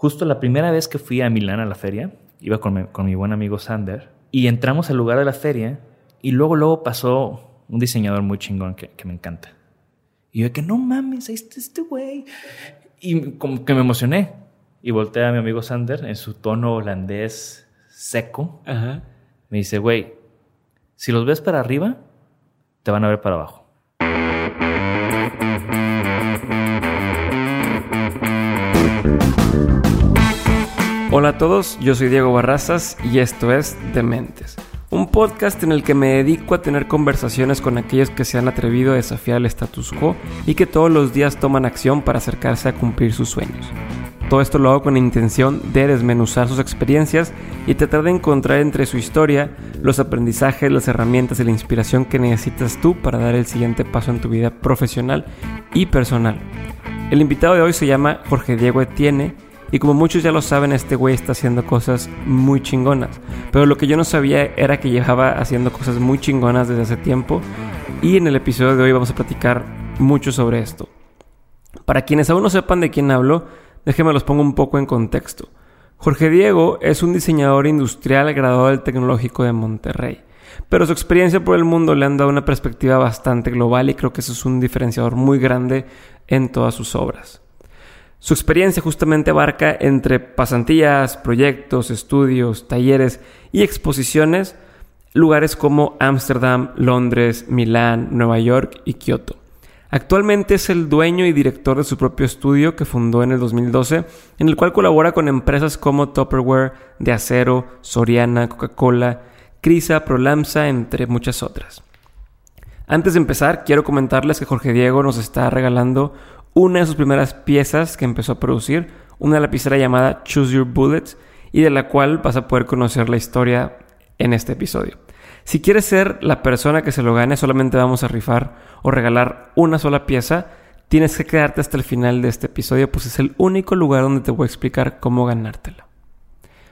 Justo la primera vez que fui a Milán a la feria, iba con mi, con mi buen amigo Sander, y entramos al lugar de la feria, y luego, luego pasó un diseñador muy chingón que, que me encanta. Y yo de que no mames, ahí está este güey. Y como que me emocioné. Y volteé a mi amigo Sander en su tono holandés seco. Ajá. Me dice, güey, si los ves para arriba, te van a ver para abajo. Hola a todos, yo soy Diego Barrazas y esto es Dementes, un podcast en el que me dedico a tener conversaciones con aquellos que se han atrevido a desafiar el status quo y que todos los días toman acción para acercarse a cumplir sus sueños. Todo esto lo hago con la intención de desmenuzar sus experiencias y tratar de encontrar entre su historia los aprendizajes, las herramientas y la inspiración que necesitas tú para dar el siguiente paso en tu vida profesional y personal. El invitado de hoy se llama Jorge Diego Etienne y como muchos ya lo saben, este güey está haciendo cosas muy chingonas. Pero lo que yo no sabía era que llevaba haciendo cosas muy chingonas desde hace tiempo. Y en el episodio de hoy vamos a platicar mucho sobre esto. Para quienes aún no sepan de quién hablo, déjenme los pongo un poco en contexto. Jorge Diego es un diseñador industrial graduado del Tecnológico de Monterrey. Pero su experiencia por el mundo le han dado una perspectiva bastante global y creo que eso es un diferenciador muy grande en todas sus obras. Su experiencia justamente abarca entre pasantías, proyectos, estudios, talleres y exposiciones lugares como Ámsterdam, Londres, Milán, Nueva York y Kioto. Actualmente es el dueño y director de su propio estudio que fundó en el 2012, en el cual colabora con empresas como Tupperware, De Acero, Soriana, Coca-Cola, Crisa, Prolamsa, entre muchas otras. Antes de empezar, quiero comentarles que Jorge Diego nos está regalando una de sus primeras piezas que empezó a producir, una lapicera llamada Choose Your Bullets, y de la cual vas a poder conocer la historia en este episodio. Si quieres ser la persona que se lo gane, solamente vamos a rifar o regalar una sola pieza. Tienes que quedarte hasta el final de este episodio, pues es el único lugar donde te voy a explicar cómo ganártela.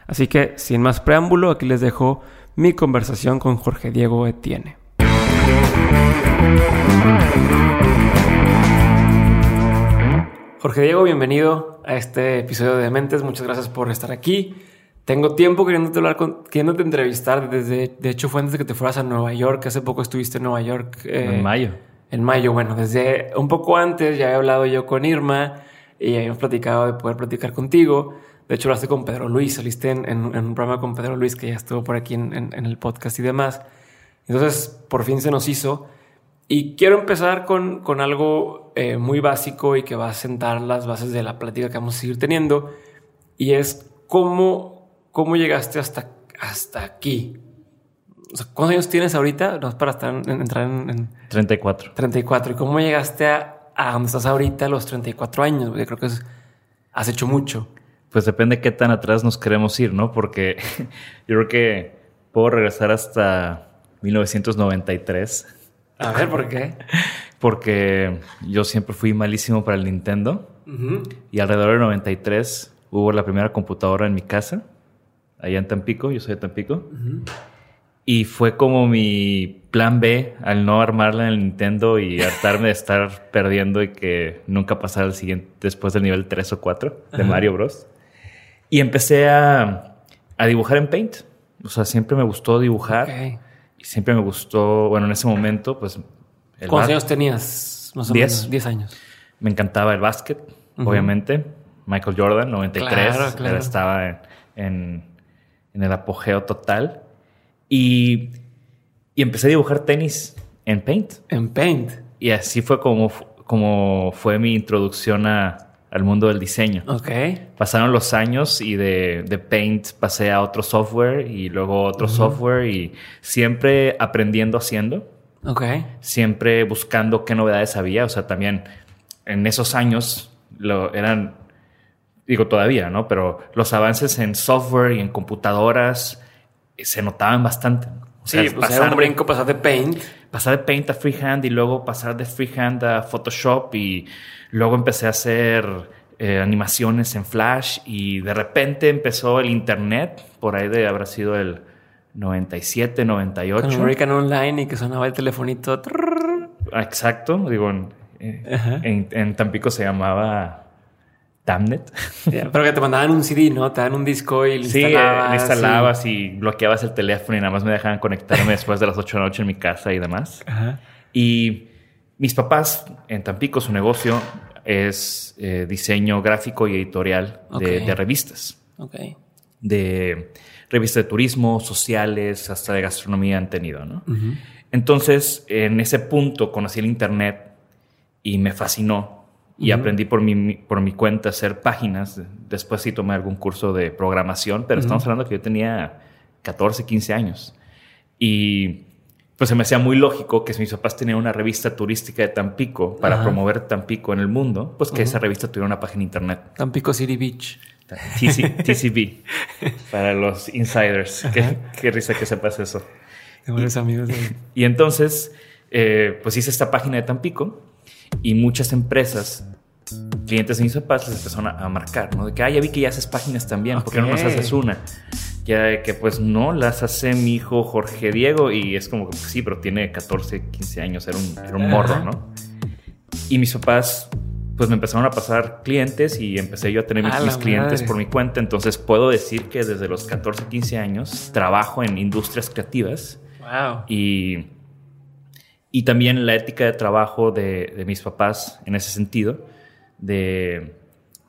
Así que, sin más preámbulo, aquí les dejo mi conversación con Jorge Diego Etienne. Jorge Diego, bienvenido a este episodio de Mentes. Muchas gracias por estar aquí. Tengo tiempo queriéndote hablar, con, queriéndote entrevistar. Desde, de hecho, fue antes de que te fueras a Nueva York. Hace poco estuviste en Nueva York. Eh, en mayo. En mayo, bueno, desde un poco antes ya he hablado yo con Irma y habíamos platicado de poder platicar contigo. De hecho, hablaste con Pedro Luis. Saliste en, en, en, un programa con Pedro Luis que ya estuvo por aquí en, en el podcast y demás. Entonces, por fin se nos hizo. Y quiero empezar con, con algo eh, muy básico y que va a sentar las bases de la plática que vamos a seguir teniendo. Y es cómo, cómo llegaste hasta, hasta aquí. O sea, ¿Cuántos años tienes ahorita? No es para estar en, entrar en, en, 34. 34. ¿Y cómo llegaste a, a donde estás ahorita a los 34 años? Yo creo que es, has hecho mucho. Pues depende qué tan atrás nos queremos ir, ¿no? Porque yo creo que puedo regresar hasta 1993 a ver, ¿por qué? Porque yo siempre fui malísimo para el Nintendo. Uh -huh. Y alrededor del 93 hubo la primera computadora en mi casa, allá en Tampico, yo soy de Tampico. Uh -huh. Y fue como mi plan B al no armarla en el Nintendo y hartarme de estar perdiendo y que nunca pasara al siguiente, después del nivel 3 o 4 de uh -huh. Mario Bros. Y empecé a, a, dibujar en Paint. O sea, siempre me gustó dibujar. Okay. Y siempre me gustó, bueno, en ese momento, pues... ¿Cuántos años tenías? Más o diez. menos. 10 años. Me encantaba el básquet, uh -huh. obviamente. Michael Jordan, 93. Claro, claro. Estaba en, en, en, el apogeo total. Y, y empecé a dibujar tenis en Paint. En Paint. Y así fue como, como fue mi introducción a, al mundo del diseño. Ok. Pasaron los años y de, de Paint pasé a otro software y luego otro uh -huh. software y siempre aprendiendo haciendo. Ok. Siempre buscando qué novedades había. O sea, también en esos años lo eran, digo todavía, ¿no? Pero los avances en software y en computadoras se notaban bastante. O sea, sí, pasar un brinco, pasar de Paint. Pasar de Paint a Freehand y luego pasar de Freehand a Photoshop y Luego empecé a hacer eh, animaciones en Flash y de repente empezó el Internet, por ahí de habrá sido el 97, 98. Con American Online y que sonaba el telefonito. Exacto, digo, en, en, en Tampico se llamaba Tamnet. pero que te mandaban un CD, ¿no? Te dan un disco y lo Sí, instalabas. instalabas y... bloqueabas el teléfono y nada más me dejaban conectarme después de las 8 de la noche en mi casa y demás. Ajá. Y mis papás en Tampico, su negocio es eh, diseño gráfico y editorial de, revistas. Ok. De revistas de turismo, sociales, hasta de gastronomía han tenido, ¿no? Entonces, en ese punto conocí el Internet y me fascinó. Y aprendí por mi, por mi cuenta a hacer páginas. Después sí tomé algún curso de programación, pero estamos hablando que yo tenía 14, 15 años. Y pues se me hacía muy lógico que si mis papás tenían una revista turística de Tampico para Ajá. promover Tampico en el mundo, pues que esa revista tuviera una página de internet. Tampico City Beach. TC TCB, para los insiders. Qué, qué risa que sepas eso. Varios amigos de Y entonces, eh, pues hice esta página de Tampico y muchas empresas, clientes de mis papás, les empezaron a, marcar, ¿no? De que, ah, ya vi que ya haces páginas también, ¿por qué no nos haces una? Ya que pues no, las hace mi hijo Jorge Diego y es como que sí, pero tiene 14, 15 años, era un, era un morro. ¿no? Y mis papás pues me empezaron a pasar clientes y empecé yo a tener mis, A la mis clientes por mi cuenta, entonces puedo decir que desde los 14, 15 años trabajo en industrias creativas Wow. y, y también la ética de trabajo de, de mis papás en ese sentido, de,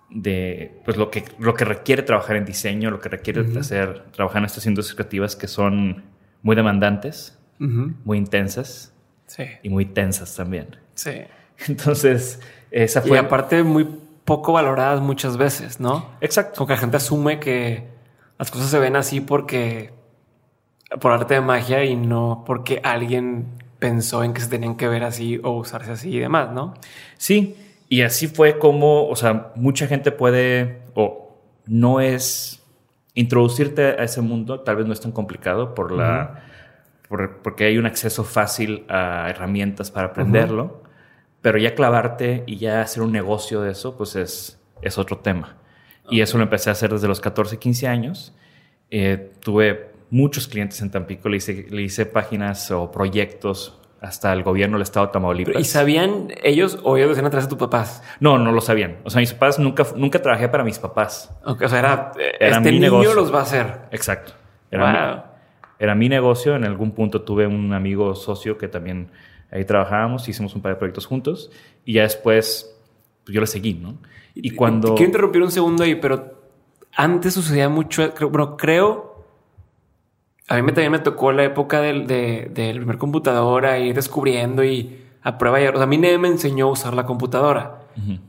de pues lo, que, lo que requiere trabajar en diseño, lo que requiere hacer, trabajar en estas industrias creativas que son muy demandantes, muy intensas Sí. y muy tensas también. Sí. Entonces, esa Y fue... aparte muy poco valoradas muchas veces, ¿no? Exacto. Como que la gente asume que las cosas se ven así porque por arte de magia y no porque alguien pensó en que se tenían que ver así o usarse así y demás, ¿no? Sí, y así fue como, o sea, mucha gente puede, o no es, introducirte a ese mundo tal vez no es tan complicado por la, por- porque hay un acceso fácil a herramientas para aprenderlo, pero ya clavarte y ya hacer un negocio de eso, pues es, es otro tema. Y eso lo empecé a hacer desde los 14, 15 años. Eh, tuve muchos clientes en Tampico, le hice, le hice páginas o proyectos hasta el gobierno del estado de Tamaulipas. ¿Y sabían ellos o ellos decían atrás de tus papás? No, no lo sabían. O sea, mis papás nunca, nunca trabajé para mis papás. O sea, era, Era este mi niño negocio. los va a hacer. Exacto. Era, Wow. mi, era mi negocio. En algún punto tuve un amigo socio que también ahí trabajábamos, hicimos un par de proyectos juntos y ya después pues, yo le seguí, ¿no? Y cuando... Quiero interrumpir un segundo ahí, pero antes sucedía mucho, bueno, creo, a mí me, también me tocó la época del, de, del primer computadora, ir descubriendo y a prueba y error. O sea, a mí nadie me enseñó a usar la computadora. Ujú.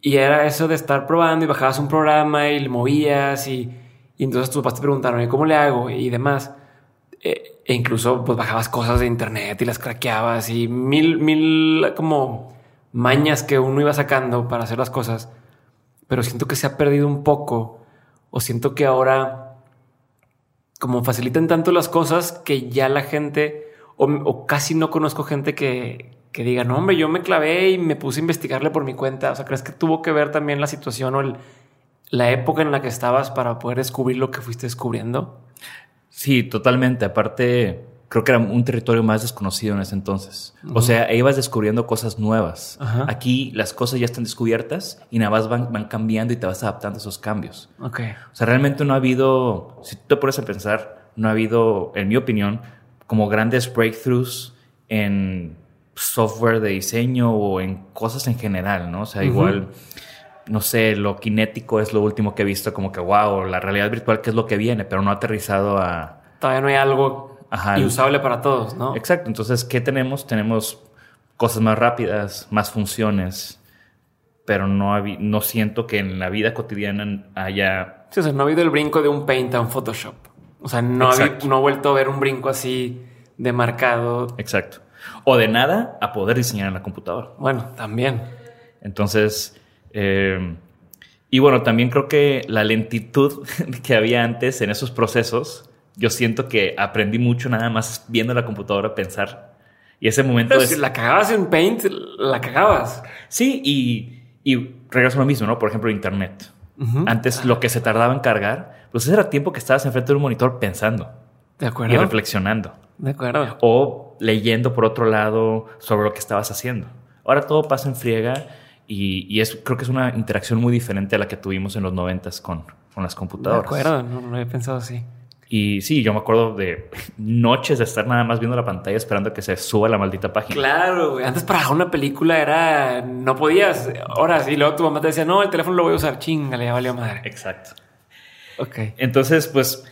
Y era eso de estar probando y bajabas un programa y le movías y, y entonces tus papás te preguntaron, ¿y cómo le hago? Y demás. Eh, e incluso pues bajabas cosas de internet y las craqueabas y mil, mil como mañas que uno iba sacando para hacer las cosas. Pero siento que se ha perdido un poco o siento que ahora como facilitan tanto las cosas que ya la gente o, casi no conozco gente que, que diga, no, hombre, yo me clavé y me puse a investigarle por mi cuenta. O sea, ¿crees que tuvo que ver también la situación o la época en la que estabas para poder descubrir lo que fuiste descubriendo? Sí, totalmente. Aparte, creo que era un territorio más desconocido en ese entonces. O sea, ibas descubriendo cosas nuevas. Aquí las cosas ya están descubiertas y nada más van, van cambiando y te vas adaptando a esos cambios. Ok. O sea, realmente no ha habido, si tú te pones a pensar, no ha habido, en mi opinión, como grandes breakthroughs en software de diseño o en cosas en general, ¿no? O sea, igual, no sé, lo kinético es lo último que he visto, como que, wow, la realidad virtual, que es lo que viene, pero no ha aterrizado a... Todavía no hay algo Ajá. y usable para todos, ¿no? Exacto, entonces, ¿qué tenemos? Tenemos cosas más rápidas, más funciones, pero no, no siento que en la vida cotidiana haya Sí, o sea, no ha habido el brinco de un paint a un Photoshop. O sea, no, ha, no ha vuelto a ver un brinco así de marcado. Exacto. O de nada a poder diseñar en la computadora. Bueno, también. Entonces, eh, y bueno, también creo que la lentitud que había antes en esos procesos, yo siento que aprendí mucho nada más viendo la computadora pensar. Y ese momento Pero es... si la cagabas en paint, la cagabas. Sí, y, y regreso a lo mismo, ¿no? Por ejemplo, Internet. Antes lo que se tardaba en cargar, pues ese era tiempo que estabas enfrente de un monitor pensando De y acuerdo. reflexionando. De acuerdo. o leyendo por otro lado sobre lo que estabas haciendo. Ahora todo pasa en friega Y, y es, creo que es una interacción muy diferente a la que tuvimos en los noventas con, con las De computadoras. acuerdo, no, no había pensado así. Y sí, yo me acuerdo de noches de estar nada más viendo la pantalla esperando que se suba la maldita página. Claro, güey. Antes para una película era. No podías. Ahora sí, luego tu mamá te decía, no, el teléfono lo voy a usar. Chingale, ya valió madre. Exacto. Ok. Entonces, pues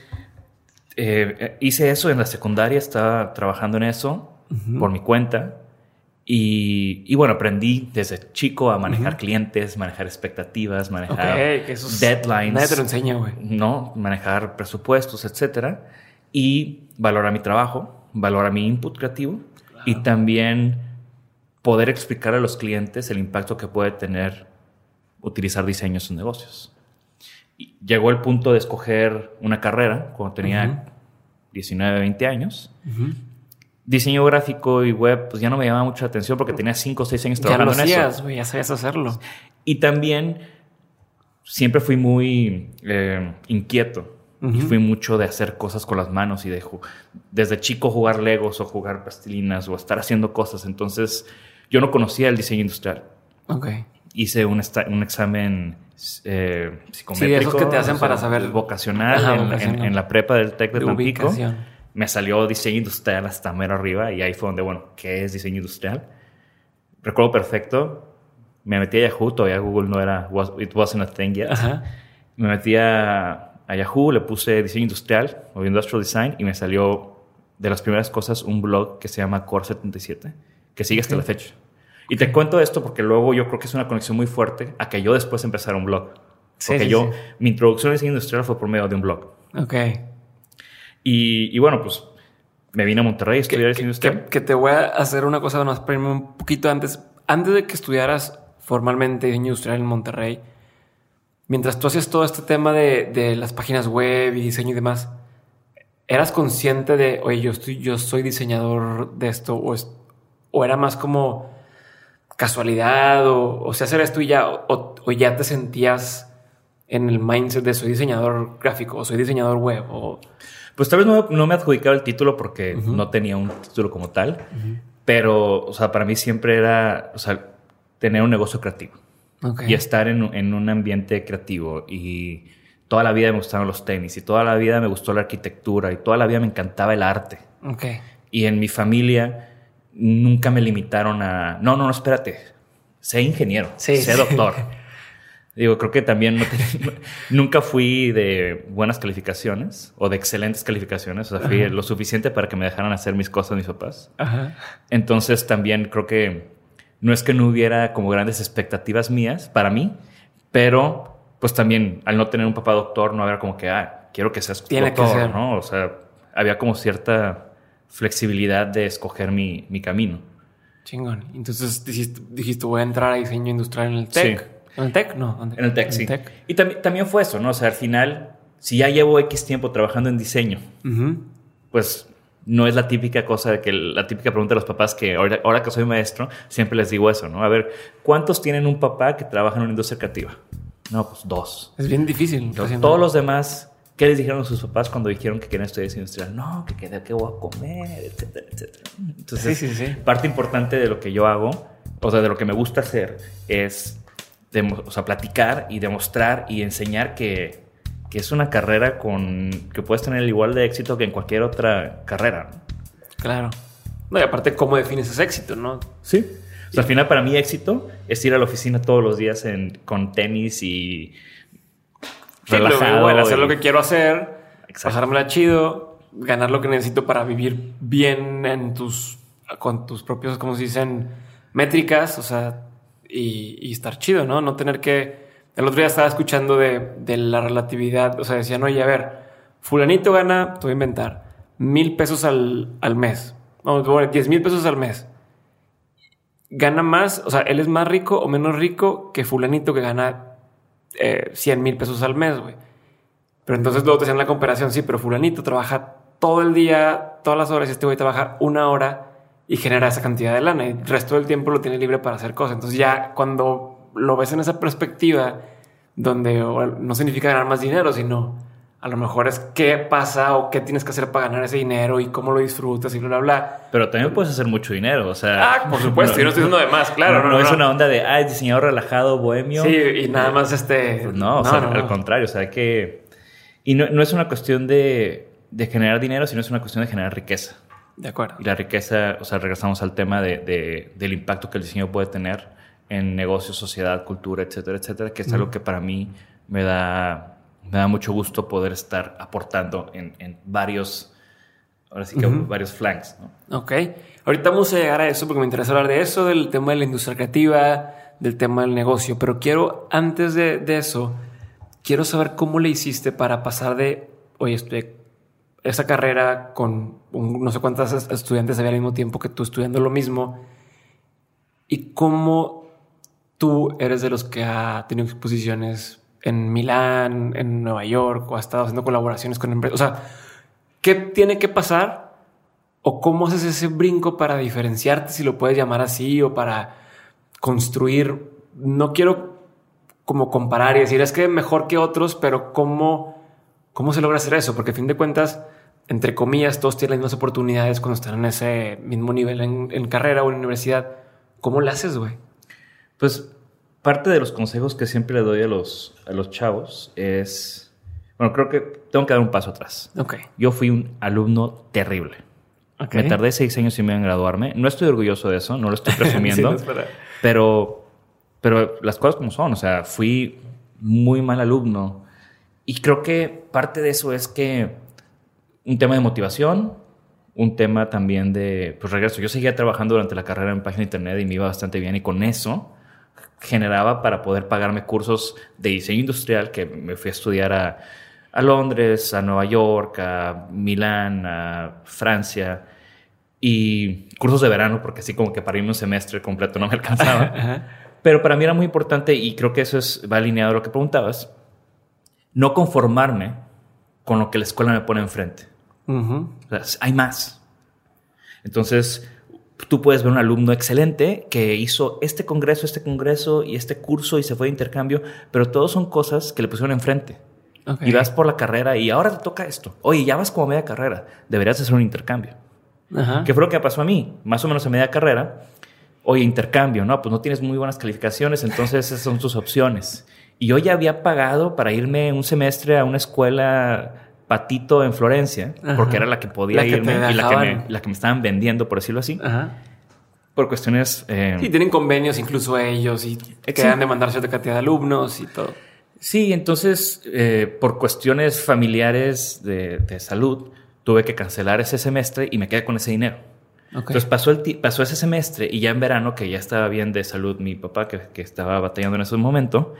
eh, hice eso en la secundaria, estaba trabajando en eso por mi cuenta. Y, y bueno, aprendí desde chico a manejar clientes, manejar expectativas, manejar Ok, que eso es- deadlines. nadie te lo enseña, güey. No, manejar presupuestos, etcétera. Y valorar mi trabajo, valorar mi input creativo y también poder explicar a los clientes el impacto que puede tener utilizar diseño en sus negocios. Y llegó el punto de escoger una carrera cuando tenía 19, 20 años. Diseño gráfico y web, pues ya no me llamaba mucho la atención porque tenía 5 o 6 años Ya lo trabajando en eso. hacías, güey. Ya sabías hacerlo. Y también siempre fui muy eh, inquieto. Y fui mucho de hacer cosas con las manos y de desde chico jugar legos o jugar plastilinas o estar haciendo cosas. Entonces yo no conocía el diseño industrial. Ok. Hice un, examen eh, psicométrico. Sí, esos que te hacen o sea, para saber- Vocacional, Ajá, en, vocacional. en- en la prepa del TEC de, De Tampico. ubicación. Me salió diseño industrial hasta mero arriba y ahí fue donde, bueno, ¿qué es diseño industrial? Recuerdo perfecto, me metí a Yahoo, todavía Google no era, was- it wasn't a thing yet. Ajá. Me metí a, a Yahoo, le puse diseño industrial o industrial design y me salió de las primeras cosas un blog que se llama Core 77, que sigue hasta la fecha. Y te cuento esto porque luego yo creo que es una conexión muy fuerte a que yo después empezara un blog. Sí, Porque sí, yo, sí. mi introducción a diseño industrial fue por medio de un blog. Ok. Y, y bueno, pues me vine a Monterrey a estudiar diseño Que, industrial. que te voy a hacer una cosa más irme un poquito antes. Antes de que estudiaras formalmente diseño industrial en Monterrey, mientras tú hacías todo este tema de, de las páginas web y diseño y demás, ¿eras consciente de, oye, yo, estoy, yo soy diseñador de esto? ¿O, es- o era más como casualidad? ¿O, o sea, hacer esto y ya? O, o ya te sentías en el mindset de soy diseñador gráfico o soy diseñador web? O, Pues tal vez no, no me adjudicaba el título porque no tenía un título como tal, pero, o sea, para mí siempre era, o sea, tener un negocio creativo Ok. y estar en, en un ambiente creativo y toda la vida me gustaron los tenis y toda la vida me gustó la arquitectura y toda la vida me encantaba el arte. Ok. Y en mi familia nunca me limitaron a, no, no, no, espérate, sé ingeniero, Sí, sé sí. Digo, creo que también no te- nunca fui de buenas calificaciones o de excelentes calificaciones. O sea, fui lo suficiente para que me dejaran hacer mis cosas mis papás. Ajá. Entonces también creo que no es que no hubiera como grandes expectativas mías para mí, pero pues también al no tener un papá doctor no había como que, ah, quiero que seas Tiene que doctor, ser. ¿no? O sea, había como cierta flexibilidad de escoger mi, mi camino. Chingón. Entonces dijiste, dijiste, voy a entrar a diseño industrial en el TEC. Sí. ¿En el TEC? No. En el TEC, sí. Y también, también fue eso, ¿no? O sea, al final, si ya llevo X tiempo trabajando en diseño, pues no es la típica cosa que la típica pregunta de los papás que ahora, ahora que soy maestro, siempre les digo eso, ¿no? A ver, ¿cuántos tienen un papá que trabaja en una industria creativa? No, pues dos. Es bien difícil. Recién- todos los demás, ¿qué les dijeron sus papás cuando dijeron que querían estudiar industrial? No, que qué, qué voy a comer, etcétera, etcétera. Entonces, Sí, sí, sí. parte importante de lo que yo hago, o sea, de lo que me gusta hacer, es demo- o sea, platicar y demostrar y enseñar que, que es una carrera con que puedes tener el igual de éxito que en cualquier otra carrera. ¿no? Claro. No, y aparte, ¿cómo defines ese éxito, no? Sí. O sea, al final, para mí, éxito es ir a la oficina todos los días en- con tenis y relajado. bueno, hacer y- lo que quiero hacer, Exacto. pasármela chido, ganar lo que necesito para vivir bien en tus, con tus propios, como se dicen, métricas, o sea, y, estar chido, ¿no? No tener que... El otro día estaba escuchando de, de la relatividad, o sea, decían, oye, a ver, fulanito gana, te voy a inventar, mil pesos al, al mes, no, bueno, diez mil pesos al mes. Gana más, o sea, él es más rico o menos rico que fulanito que gana eh, 100 mil pesos al mes, güey. Pero entonces luego te hacían la comparación, sí, pero fulanito trabaja todo el día, todas las horas, y este güey trabaja una hora y genera esa cantidad de lana. Y el resto del tiempo lo tiene libre para hacer cosas. Entonces ya cuando lo ves en esa perspectiva, donde no significa ganar más dinero, sino A lo mejor es qué pasa o qué tienes que hacer para ganar ese dinero y cómo lo disfrutas y bla, bla, bla. Pero también puedes hacer mucho dinero, o sea... Ah, por supuesto, yo no estoy diciendo de más, claro. No, es una onda de, ah, diseñador relajado, bohemio. Sí, y nada más este... Pues no, o sea, al contrario, o sea, que... Y no, no es una cuestión de, de, generar dinero, sino es una cuestión de generar riqueza. De acuerdo. Y la riqueza, o sea, regresamos al tema de, de, del impacto que el diseño puede tener en negocios, sociedad, cultura, etcétera, etcétera, que es algo que para mí me da me da mucho gusto poder estar aportando en, varios, ahora sí que varios flanks. ¿no? Ok, ahorita vamos a llegar a eso porque me interesa hablar de eso, del tema de la industria creativa, del tema del negocio, pero quiero, antes de, eso, quiero saber cómo le hiciste para pasar de, oye, estoy esa carrera con no sé cuántas estudiantes había al mismo tiempo que tú estudiando lo mismo y cómo tú eres de los que ha tenido exposiciones en Milán, en Nueva York, o ha estado haciendo colaboraciones con empresas. O sea, ¿qué tiene que pasar? ¿O cómo haces ese brinco para diferenciarte, si lo puedes llamar así, o para construir? No quiero como comparar y decir, es que mejor que otros, pero ¿cómo, cómo se logra hacer eso? Porque a fin de cuentas, entre comillas, todos tienen las mismas oportunidades cuando están en ese mismo nivel en, en carrera o en universidad. ¿Cómo lo haces, güey? Pues parte de los consejos que siempre le doy a los, a los chavos es, bueno, creo que tengo que dar un paso atrás. Okay. Yo fui un alumno terrible. Me tardé seis años y medio en graduarme. No estoy orgulloso de eso, no lo estoy presumiendo. pero, pero las cosas como son, o sea, fui muy mal alumno. Y creo que parte de eso es que un tema de motivación, un tema también de, pues regreso, yo seguía trabajando durante la carrera en página de internet y me iba bastante bien y con eso generaba para poder pagarme cursos de diseño industrial que me fui a estudiar a, Londres, a Nueva York, a Milán, a Francia y cursos de verano porque así como que para irme un semestre completo no me alcanzaba. Pero para mí era muy importante y creo que eso es, va alineado a lo que preguntabas, no conformarme con lo que la escuela me pone enfrente. Hay más. Entonces, tú puedes ver un alumno excelente que hizo este congreso, este congreso y este curso y se fue de intercambio, pero todos son cosas que le pusieron enfrente. Y vas por la carrera y ahora te toca esto. Oye, ya vas como media carrera, deberías hacer un intercambio. ¿Qué fue lo que pasó a mí? Más o menos a media carrera. Oye, intercambio, no, pues no tienes muy buenas calificaciones, entonces esas son tus opciones. Y yo ya había pagado para irme un semestre a una escuela patito en Florencia, porque era la que podía irme y la que, me, la que, me, estaban vendiendo, por decirlo así. Por cuestiones. Eh, sí, tienen convenios incluso ellos y quedan de mandar cierta cantidad de alumnos y todo. Sí, entonces, eh, por cuestiones familiares de, salud, tuve que cancelar ese semestre y me quedé con ese dinero. Entonces pasó, el pasó ese semestre y ya en verano, que ya estaba bien de salud mi papá, que, que estaba batallando en ese momento,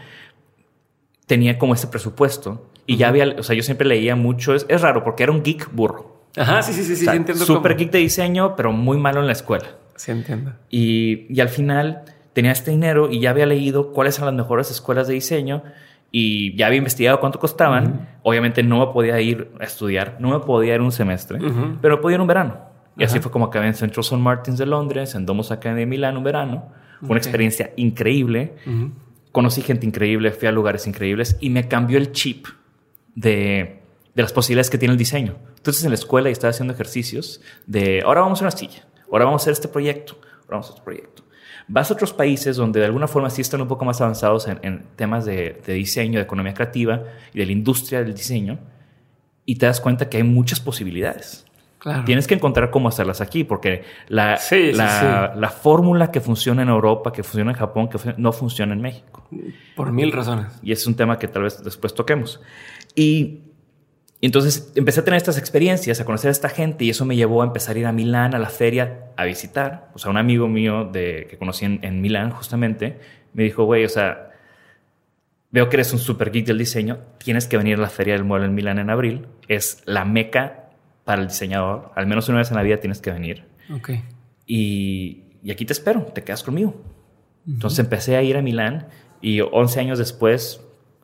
tenía como ese presupuesto y ya había, o sea, yo siempre leía mucho, es, raro porque era un geek burro. Ajá, sí, sí, sí, sí, entiendo. Súper geek de diseño, pero muy malo en la escuela. Sí, entiendo. Y, y al final tenía este dinero y ya había leído cuáles son las mejores escuelas de diseño y ya había investigado cuánto costaban. Obviamente no me podía ir a estudiar, no me podía ir un semestre, pero me podía ir un verano. Y así fue como acabé en Central St. Martins de Londres, en Domus Academy de Milán un verano. Fue una experiencia increíble. Conocí gente increíble, fui a lugares increíbles y me cambió el chip de, las posibilidades que tiene el diseño. Entonces en la escuela y estaba haciendo ejercicios de ahora vamos a una silla, ahora vamos a hacer este proyecto, ahora vamos a este proyecto. Vas a otros países donde de alguna forma sí están un poco más avanzados en, temas de, diseño, de economía creativa y de la industria del diseño y te das cuenta que hay muchas posibilidades. Tienes que encontrar cómo hacerlas aquí, porque la, la, fórmula que funciona en Europa, que funciona en Japón, que no funciona en México. Por mil razones. Y es un tema que tal vez después toquemos. Y, entonces empecé a tener estas experiencias, a conocer a esta gente y eso me llevó a empezar a ir a Milán, a la feria, a visitar. O sea, un amigo mío de, que conocí en, Milán justamente me dijo, güey, o sea, veo que eres un super geek del diseño, tienes que venir a la feria del mueble en Milán en abril. Es la meca para el diseñador. Al menos una vez en la vida tienes que venir. Ok. Y, y aquí te espero, te quedas conmigo. Entonces empecé a ir a Milán y 11 años después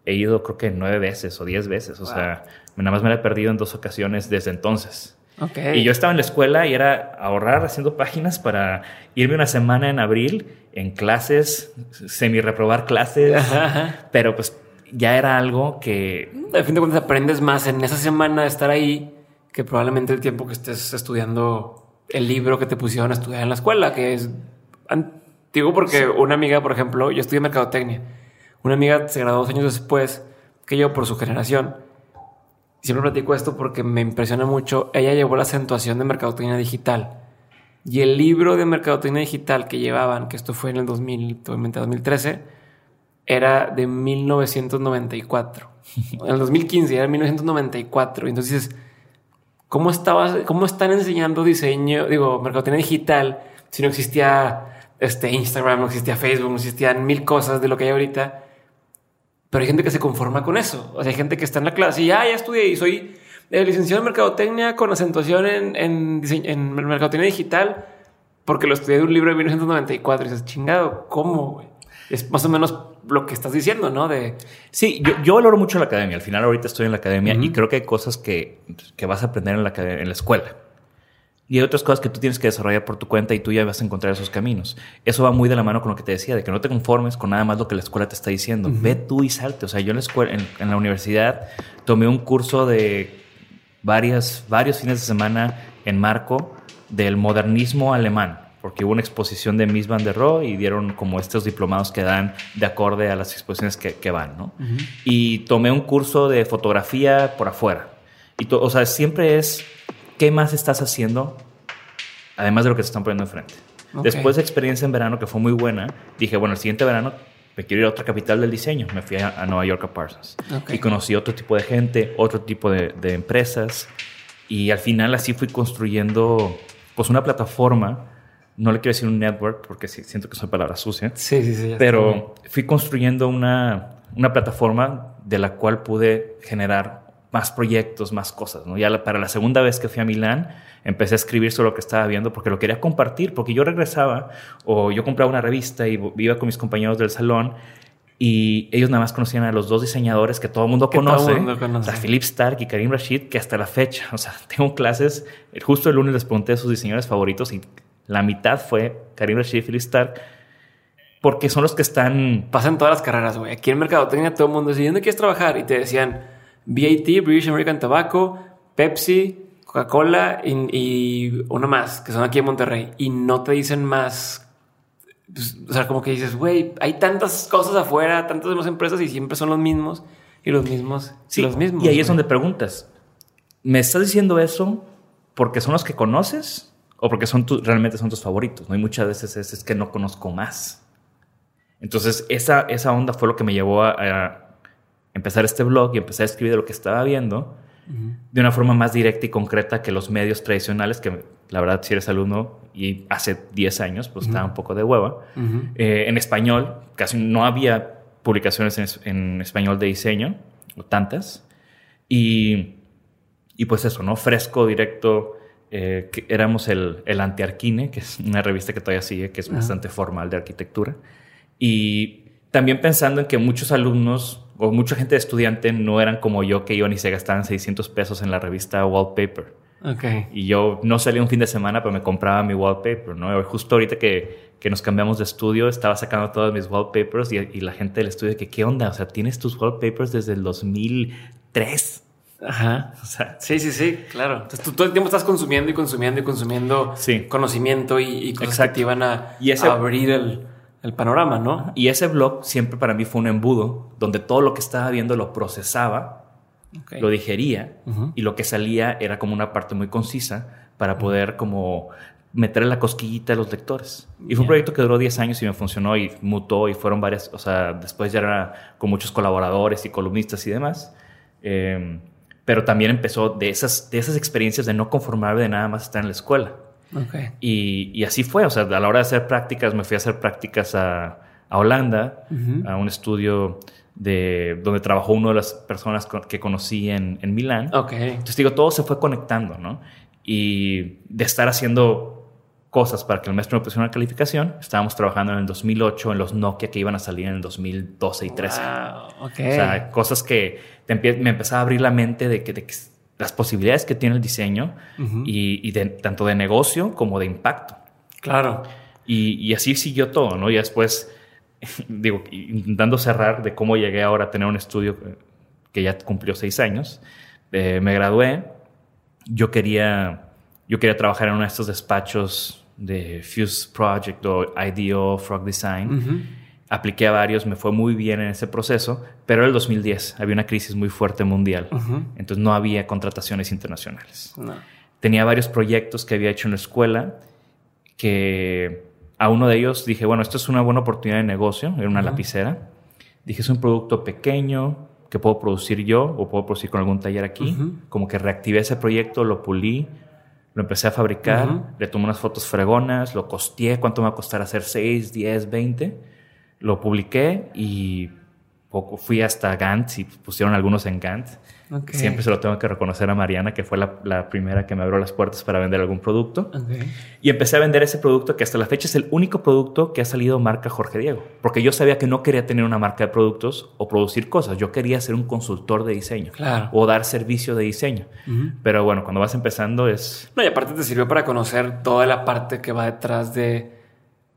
he ido creo que nueve veces o diez veces. O sea, nada más me la he perdido en dos ocasiones desde entonces. Okay. Y yo estaba en la escuela y era ahorrar haciendo páginas para irme una semana en abril en clases, semi reprobar clases, pero pues ya era algo que... A fin de cuentas aprendes más en esa semana de estar ahí que probablemente el tiempo que estés estudiando el libro que te pusieron a estudiar en la escuela, que es antiguo porque una amiga, por ejemplo, yo estudié mercadotecnia. Una amiga se graduó dos años después que yo por su generación. Siempre platico esto porque me impresiona mucho. Ella llevó la acentuación de mercadotecnia digital. Y el libro de mercadotecnia digital que llevaban, que esto fue en el 2000, 2013, era de 1994. en el 2015 era 1994. Entonces, ¿cómo, estaba, ¿cómo están enseñando diseño, digo, mercadotecnia digital si no existía este Instagram, no existía Facebook, no existían mil cosas de lo que hay ahorita? Pero hay gente que se conforma con eso. O sea, hay gente que está en la clase y ya, ya estudié y soy eh, licenciado en mercadotecnia con acentuación en, en, en mercadotecnia digital porque lo estudié de un libro de 1994 y dices, chingado, ¿cómo? Es más o menos lo que estás diciendo, ¿no? De sí, yo, valoro mucho la academia. Al final, ahorita estoy en la academia y creo que hay cosas que, que vas a aprender en la, en la escuela. Y hay otras cosas que tú tienes que desarrollar por tu cuenta y tú ya vas a encontrar esos caminos. Eso va muy de la mano con lo que te decía, de que no te conformes con nada más lo que la escuela te está diciendo. Ve tú y salte. O sea, yo en la, escuela, en, la universidad tomé un curso de varias, varios fines de semana en marco del modernismo alemán, porque hubo una exposición de Miss Van der Rohe y dieron como estos diplomados que dan de acorde a las exposiciones que, van, ¿no? Y tomé un curso de fotografía por afuera. Y o sea, siempre es ¿qué más estás haciendo? Además de lo que te están poniendo enfrente. Después de experiencia en verano que fue muy buena, dije, bueno, el siguiente verano me quiero ir a otra capital del diseño. Me fui a, Nueva York a Parsons. Y conocí otro tipo de gente, otro tipo de, empresas. Y al final así fui construyendo pues una plataforma. No le quiero decir un network porque siento que son palabras sucias. Sí, sí, sí. Pero fui construyendo una, una plataforma de la cual pude generar más proyectos, más cosas. ¿no? Ya para la segunda vez que fui a Milán, empecé a escribir sobre lo que estaba viendo porque lo quería compartir, porque yo regresaba o yo compraba una revista y iba con mis compañeros del salón y ellos nada más conocían a los dos diseñadores que todo el mundo conoce, a Philip Stark y Karim Rashid, que hasta la fecha, o sea, tengo clases, justo el lunes les pregunté sus diseñadores favoritos y la mitad fue Karim Rashid y Philip Stark, porque son los que están... Pasan todas las carreras, güey. Aquí en Mercadotecnia todo el mundo decía, ¿dónde quieres trabajar? Y te decían BAT, British American Tobacco, Pepsi, Coca-Cola y, uno más, que son aquí en Monterrey. Y no te dicen más. Pues, o sea, como que dices, güey, hay tantas cosas afuera, tantas demás empresas y siempre son los mismos y los mismos sí, los mismos. Y ahí es donde preguntas, ¿me estás diciendo eso porque son los que conoces o porque son realmente son tus favoritos? ¿no? Y muchas veces es, es que no conozco más. Entonces, esa, esa onda fue lo que me llevó a empezar este blog y empezar a escribir de lo que estaba viendo de una forma más directa y concreta que los medios tradicionales, que la verdad si eres alumno y hace 10 años, pues estaba un poco de hueva. Eh, en español, casi no había publicaciones en, español de diseño, o tantas. Y, y, pues eso, ¿no? Fresco, directo. Eh, que éramos el, el Antiarquine, que es una revista que todavía sigue, que es bastante formal de arquitectura. Y también pensando en que muchos alumnos o mucha gente de estudiante no eran como yo que iban y se gastaban 600 pesos en la revista Wallpaper. Okay. Y yo no salía un fin de semana, pero me compraba mi wallpaper, ¿no? Justo ahorita que, que nos cambiamos de estudio, estaba sacando todos mis wallpapers y, y, la gente del estudio que, ¿qué onda? O sea, tienes tus wallpapers desde el 2003. Ajá. O sea, sí, sí, sí, claro. Entonces tú todo el tiempo estás consumiendo y consumiendo y consumiendo conocimiento y, y cosas que te iban a, y ese, a abrir el el panorama, ¿no? Y ese blog siempre para mí fue un embudo donde todo lo que estaba viendo lo procesaba, lo digería y lo que salía era como una parte muy concisa para poder como meter la cosquillita a los lectores. Y fue un proyecto que duró 10 años y me funcionó y mutó y fueron varias, o sea, después ya era con muchos colaboradores y columnistas y demás. Em, pero también empezó de esas, de esas experiencias de no conformarme de nada más estar en la escuela. Y, así fue, o sea, a la hora de hacer prácticas, me fui a hacer prácticas a, Holanda, a un estudio de donde trabajó una de las personas que conocí en, en Milán. Entonces digo, todo se fue conectando, ¿no? Y de estar haciendo cosas para que el maestro me pusiera una calificación, estábamos trabajando en el 2008 en los Nokia que iban a salir en el 2012 y 13. O sea, cosas que me empezaba a abrir la mente de que, de que las posibilidades que tiene el diseño y, de, tanto de negocio como de impacto. Claro. Y, así siguió todo, ¿no? Y después digo, intentando cerrar de cómo llegué ahora a tener un estudio que ya cumplió seis años. Eh, me gradué. Yo quería, yo quería trabajar en uno de estos despachos de Fuse Project o IDEO, Frog Design. Apliqué a varios, me fue muy bien en ese proceso, pero era el 2010, había una crisis muy fuerte mundial, entonces no había contrataciones internacionales. Tenía varios proyectos que había hecho en la escuela que a uno de ellos dije, bueno, esto es una buena oportunidad de negocio, era una lapicera. Dije, es un producto pequeño que puedo producir yo o puedo producir con algún taller aquí. Como que reactivé ese proyecto, lo pulí, lo empecé a fabricar, le tomé unas fotos fregonas, lo costeé, cuánto me va a costar hacer 6, 10, 20 lo publiqué y poco fui hasta Gantt y pusieron algunos en Gantt. Siempre se lo tengo que reconocer a Mariana, que fue la, primera que me abrió las puertas para vender algún producto. Y empecé a vender ese producto que hasta la fecha es el único producto que ha salido marca Jorge Diego. Porque yo sabía que no quería tener una marca de productos o producir cosas. Yo quería ser un consultor de diseño o dar servicio de diseño. Pero bueno, cuando vas empezando es... No, y aparte te sirvió para conocer toda la parte que va detrás de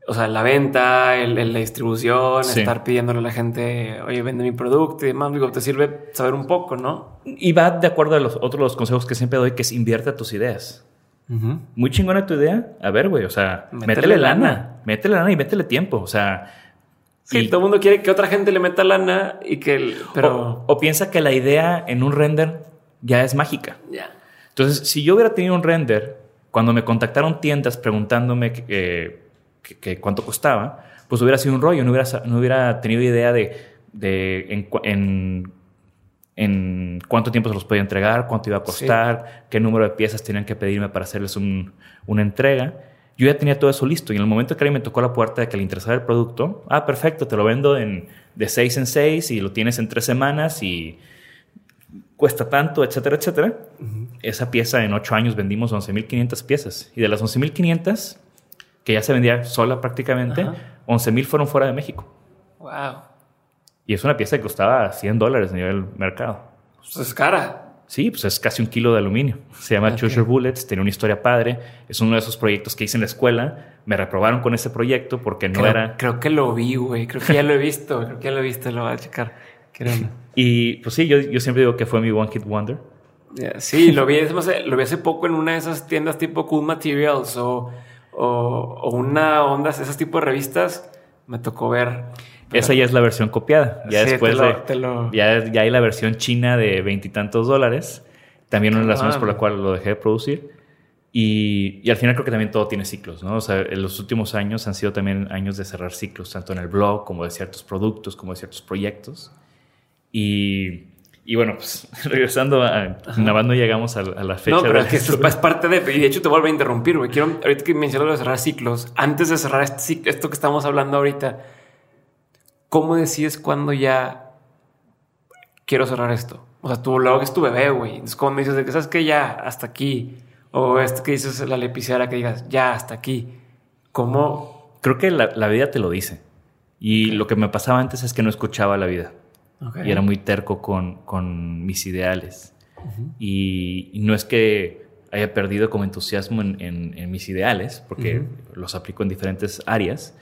o sea, la venta, el, la distribución, estar pidiéndole a la gente, oye, vende mi producto y demás, digo, te sirve saber un poco, ¿no? Y va de acuerdo a los otros los consejos que siempre doy, que es invierte tus ideas. Muy chingona tu idea. A ver, güey, o sea, métele, lana. Métele lana y métele tiempo. O sea, Sí, todo el mundo quiere que otra gente le meta lana y que... pero... O, piensa que la idea en un render ya es mágica. Ya. Entonces, si yo hubiera tenido un render, cuando me contactaron tiendas preguntándome que, que, cuánto costaba, pues hubiera sido un rollo, no hubiera, no hubiera tenido idea de, de en, en, cuánto tiempo se los podía entregar, cuánto iba a costar, qué número de piezas tenían que pedirme para hacerles una entrega. Yo ya tenía todo eso listo y en el momento que alguien me tocó la puerta de que le interesaba el producto, ah, perfecto, te lo vendo en, de seis en seis y lo tienes en tres semanas y cuesta tanto, etcétera, etcétera. Esa pieza en ocho años vendimos 11.500 piezas y de las 11.500 que ya se vendía sola prácticamente, 11 mil fueron fuera de México. Wow. Y es una pieza que costaba 100 dólares a nivel mercado. Pues es cara. Sí, pues es casi un kilo de aluminio. Se llama Treasure Bullets, tiene una historia padre. Es uno de esos proyectos que hice en la escuela. Me reprobaron con ese proyecto porque no era. Creo que lo vi, güey. Creo que ya lo he visto. Creo que ya lo he visto. Lo voy a checar. y pues sí, yo, yo, siempre digo que fue mi One Hit Wonder. sí, lo vi, lo vi hace poco en una de esas tiendas tipo Cool Materials o o, una onda, esos tipos de revistas, me tocó ver. Esa ya es la versión copiada. Ya después Ya, ya, hay la versión china de veintitantos dólares. También una de las razones por la cual lo dejé de producir. Y, y, al final creo que también todo tiene ciclos, ¿no? O sea, en los últimos años han sido también años de cerrar ciclos, tanto en el blog como de ciertos productos, como de ciertos proyectos. Y y bueno, pues regresando a nada no llegamos a, la fecha. No, pero es que esto es parte de. Y de hecho te vuelvo a interrumpir, güey. Quiero, ahorita que mencionas de cerrar ciclos, antes de cerrar este, esto que estamos hablando ahorita, ¿cómo decides cuándo ya quiero cerrar esto? O sea, tu blog es tu bebé, güey. Entonces, ¿cómo me dices de que sabes que ya hasta aquí? O esto que dices la lepicera que digas ya hasta aquí. ¿Cómo? Creo que la, vida te lo dice. Y lo que me pasaba antes es que no escuchaba la vida. Y era muy terco con, mis ideales. y, no es que haya perdido como entusiasmo en, mis ideales, porque los aplico en diferentes áreas,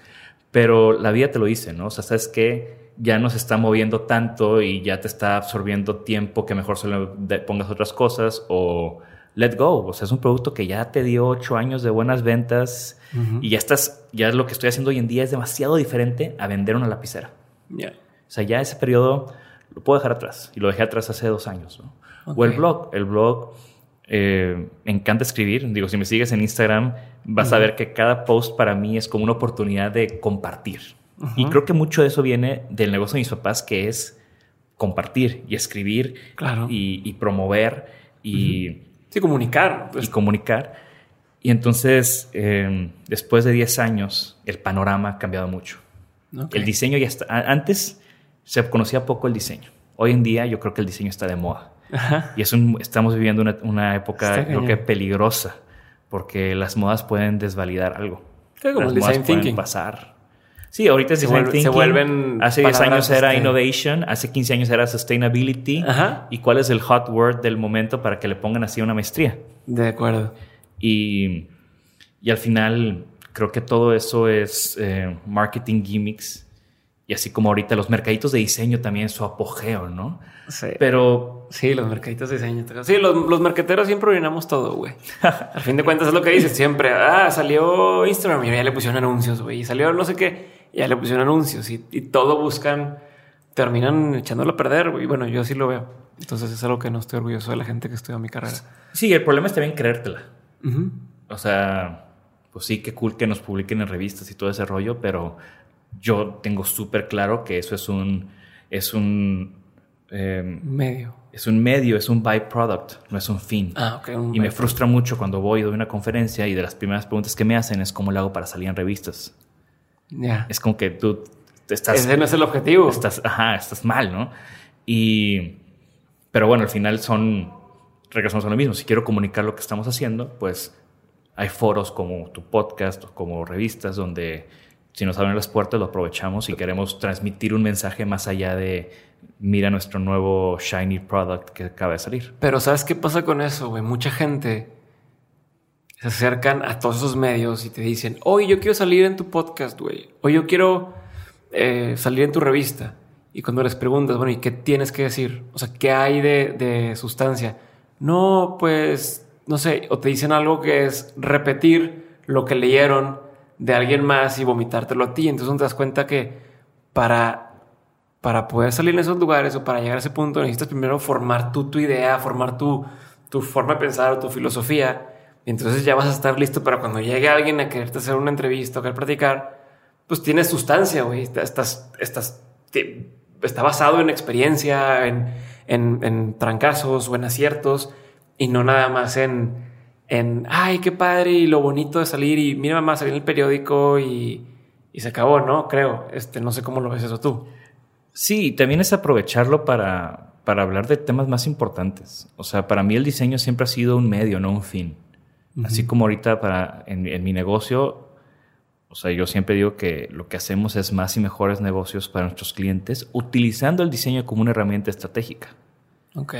pero la vida te lo dice, ¿no? O sea, sabes que ya no se está moviendo tanto y ya te está absorbiendo tiempo que mejor solo pongas otras cosas o let go. O sea, es un producto que ya te dio ocho años de buenas ventas y ya estás, ya lo que estoy haciendo hoy en día es demasiado diferente a vender una lapicera. Ya. O sea, ya ese periodo lo puedo dejar atrás. Y lo dejé atrás hace dos años. O el blog. El blog eh, me encanta escribir. Digo, si me sigues en Instagram, vas a ver que cada post para mí es como una oportunidad de compartir. Y creo que mucho de eso viene del negocio de mis papás, que es compartir y escribir claro. y, promover y... Sí, comunicar. Pues. Y comunicar. Y entonces, eh, después de 10 años, el panorama ha cambiado mucho. El diseño ya está... Antes se conocía poco el diseño. Hoy en día yo creo que el diseño está de moda. Y es estamos viviendo una, época creo que peligrosa porque las modas pueden desvalidar algo. como las el design thinking. pasar. Sí, ahorita es se design thinking. Se vuelven hace 10 años era innovation, hace 15 años era sustainability. ¿Y cuál es el hot word del momento para que le pongan así una maestría? De acuerdo. Y, y al final creo que todo eso es eh, marketing gimmicks Y así como ahorita los mercaditos de diseño también su apogeo, ¿no? Sí. Pero Sí, los mercaditos de diseño. Sí, los, los marqueteros siempre orinamos todo, güey. Al fin de cuentas es lo que dicen siempre. Ah, salió Instagram y ya le pusieron anuncios, güey. Y salió no sé qué, y ya le pusieron anuncios. Y, y todo buscan, terminan echándolo a perder, güey. Bueno, yo así lo veo. Entonces es algo que no estoy orgulloso de la gente que estudia mi carrera. sí, el problema es también creértela. Ujú. O sea, pues sí, qué cool que nos publiquen en revistas y todo ese rollo, pero yo tengo súper claro que eso es un, es un, eh, Medio. es un medio, es un byproduct, no es un fin. Ah, un- Y me frustra mucho cuando voy de una conferencia y de las primeras preguntas que me hacen es cómo lo hago para salir en revistas. Ya. Es como que tú estás, Ese no es el objetivo. estás, ajá, estás mal, ¿no? Y, pero bueno, al final son, regresamos a lo mismo. Si quiero comunicar lo que estamos haciendo, pues hay foros como tu podcast o como revistas donde si nos abren las puertas lo aprovechamos y queremos transmitir un mensaje más allá de mira nuestro nuevo shiny product que acaba de salir. Pero ¿sabes qué pasa con eso, güey? Mucha gente se acercan a todos esos medios y te dicen, oye, yo quiero salir en tu podcast, güey. O yo quiero eh, salir en tu revista. Y cuando les preguntas, bueno, ¿y qué tienes que decir? O sea, ¿qué hay de, de sustancia? No, pues, no sé, o te dicen algo que es repetir lo que leyeron de alguien más y vomitártelo a ti. Entonces te das cuenta que para para poder salir en esos lugares o para llegar a ese punto necesitas primero formar tú tu idea, formar tu, tu forma de pensar o tu filosofía. Y entonces ya vas a estar listo para cuando llegue alguien a quererte hacer una entrevista o querer platicar, pues tienes sustancia, güey. Estás, estás, está basado en experiencia, en, en, en trancazos o en aciertos y no nada más en, en, ay, qué padre y lo bonito de salir y mira mamá, salí en el periódico y, y se acabó, ¿no? Creo. Este, no sé cómo lo ves eso tú. Sí, también es aprovecharlo para, para hablar de temas más importantes. O sea, para mí el diseño siempre ha sido un medio, no un fin. Así como ahorita para, en, en mi negocio, o sea, yo siempre digo que lo que hacemos es más y mejores negocios para nuestros clientes utilizando el diseño como una herramienta estratégica. Ok.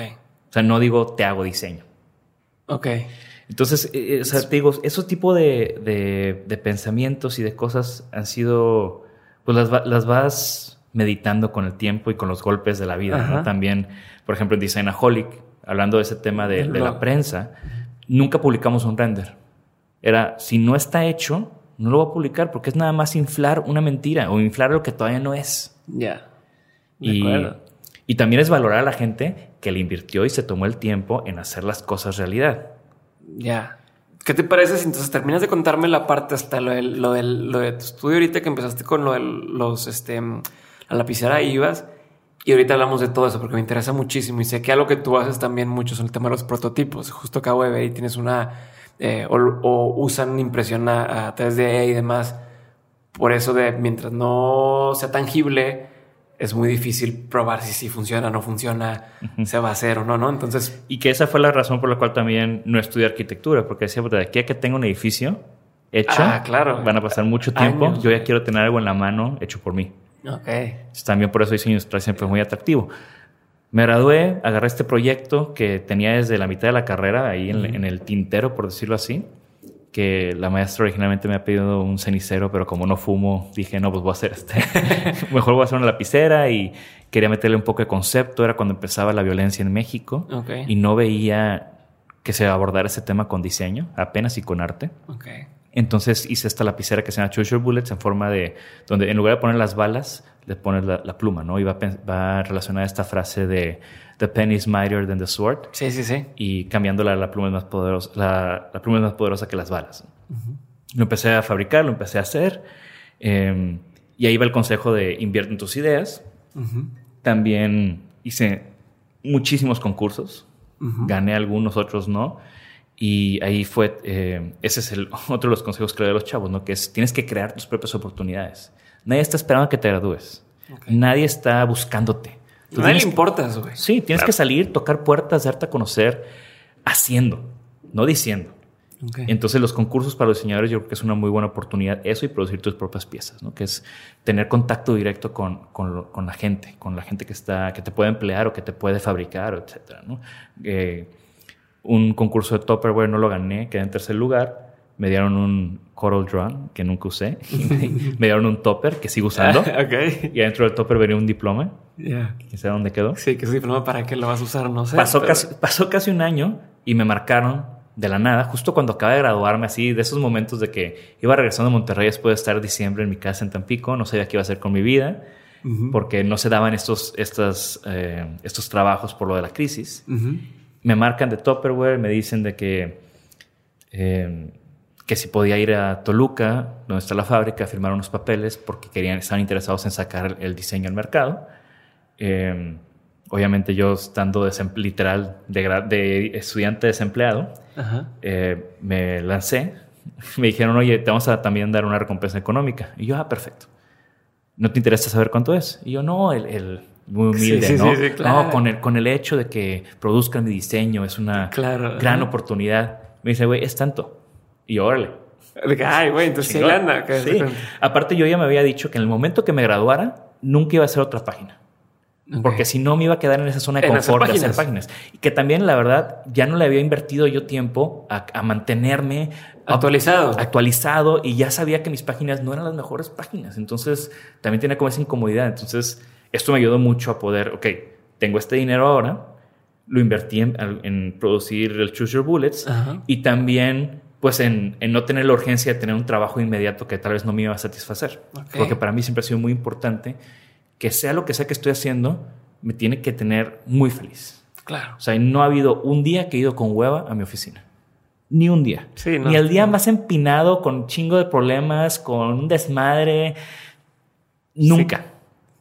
O sea, no digo te hago diseño. Ok. Entonces, eh, eh, o sea, te digo, esos tipos de, de- de pensamientos y de cosas han sido, pues las, las vas meditando con el tiempo y con los golpes de la vida. También, por ejemplo, en Designaholic, hablando de ese tema de, la prensa, nunca publicamos un render. Era, si no está hecho, no lo voy a publicar porque es nada más inflar una mentira o inflar lo que todavía no es. Ya. De Y, acuerdo. y también es valorar a la gente que le invirtió y se tomó el tiempo en hacer las cosas realidad. Ya. ¿Qué te parece si entonces terminas de contarme la parte hasta lo, del- lo, del- lo de tu estudio ahorita que empezaste con lo de los, este, la lapicera ibas y ahorita hablamos de todo eso porque me interesa muchísimo y sé que algo que tú haces también mucho son el tema de los prototipos. Justo acabo de ver y tienes una, eh, o, o usan impresión a, a 3D y demás. Por eso de mientras no sea tangible, es muy difícil probar si sí funciona no funciona, se va a hacer o no, ¿no? Entonces, Y que esa fue la razón por la cual también no estudié arquitectura, porque decía, "Puta, de aquí a que tenga un edificio hecho, Ah, claro. van a pasar mucho tiempo. Años. Yo ya quiero tener algo en la mano hecho por mí. ok. Entonces, también por eso diseño industrial siempre fue muy atractivo. Me gradué, agarré este proyecto que tenía desde la mitad de la carrera, ahí en, en el tintero, por decirlo así, que la maestra originalmente me ha pedido un cenicero, pero como no fumo, dije, no, pues voy a hacer este. Mejor voy a hacer una lapicera y quería meterle un poco de concepto. Era cuando empezaba la violencia en México Ok. y no veía que se abordara ese tema con diseño, apenas y con arte. Entonces hice esta lapicera que se llama Choose Your Bullets en forma de, donde en lugar de poner las balas, le pones la, la pluma, ¿no? Y va, va relacionada esta frase de The pen is mightier than the sword Sí, sí, sí. y cambiándola la pluma es más poderosa, la, la pluma es más poderosa que las balas. Lo empecé a fabricar, lo empecé a hacer eh, y ahí va el consejo de invierte en tus ideas. También hice muchísimos concursos, gané algunos, otros no. Y ahí fue, eh, ese es el otro de los consejos que le doy a los chavos, ¿no? Que es, tienes que crear tus propias oportunidades. Nadie está esperando a que te gradúes. Nadie está buscándote. Tú nadie le importa eso, güey. Sí, tienes que salir, tocar puertas, darte a conocer haciendo, no diciendo. Entonces los concursos para los diseñadores yo creo que es una muy buena oportunidad eso y producir tus propias piezas, ¿no? Que es tener contacto directo con, con lo- con la gente, con la gente que está, que te puede emplear o que te puede fabricar, etcétera, ¿no? Eh, un concurso de Tupperware no lo gané, quedé en tercer lugar, me dieron un Coral Draw que nunca usé. me dieron un topper que sigo usando. ok. Y adentro del topper venía un diploma. Ya. ¿Quién sabe dónde quedó? Sí, que ese diploma para qué lo vas a usar, no sé. Pasó, pero- casi, pasó casi un año y me marcaron de la nada, justo cuando acabé de graduarme, así, de esos momentos de que iba regresando a Monterrey después de estar diciembre en mi casa en Tampico, no sabía qué iba a hacer con mi vida, porque no se daban estos, estas, eh, estos trabajos por lo de la crisis. Ujú. Me marcan de Tupperware, me dicen de que, eh, que si podía ir a Toluca, donde está la fábrica, a firmar unos papeles porque querían, estaban interesados en sacar el diseño al mercado. Eh, obviamente yo estando literal de, estudiante desempleado, eh, me lancé. Me dijeron, oye, te vamos a también dar una recompensa económica. Y yo, ah, perfecto. ¿No te interesa saber cuánto es? Y yo, no, el, el muy humilde, Sí, sí, ¿no? sí, sí, claro. No, con el, con el hecho de que produzcan mi diseño es una Claro, gran oportunidad. Me dice, güey, es tanto. Y órale. Ay, güey, entonces lana. Aparte, yo ya me había dicho que en el momento que me graduara, nunca iba a hacer otra página. Porque si no me iba a quedar en esa zona de En hacer confort de hacer páginas. Y que también, la verdad, ya no le había invertido yo tiempo a, a mantenerme Actualizado. actualizado y ya sabía que mis páginas no eran las mejores páginas. Entonces, también tenía como esa incomodidad. Entonces, esto me ayudó mucho a poder, ok, tengo este dinero ahora, lo invertí en, en producir el Choose Your Bullets Ajá. y también, pues, en, en no tener la urgencia de tener un trabajo inmediato que tal vez no me iba a satisfacer. Ok. Porque para mí siempre ha sido muy importante que sea lo que sea que estoy haciendo, me tiene que tener muy feliz. Claro. O sea, no ha habido un día que he ido con hueva a mi oficina. Ni un día. Sí, no. Ni el día más empinado, con chingo de problemas, con un desmadre. Nunca.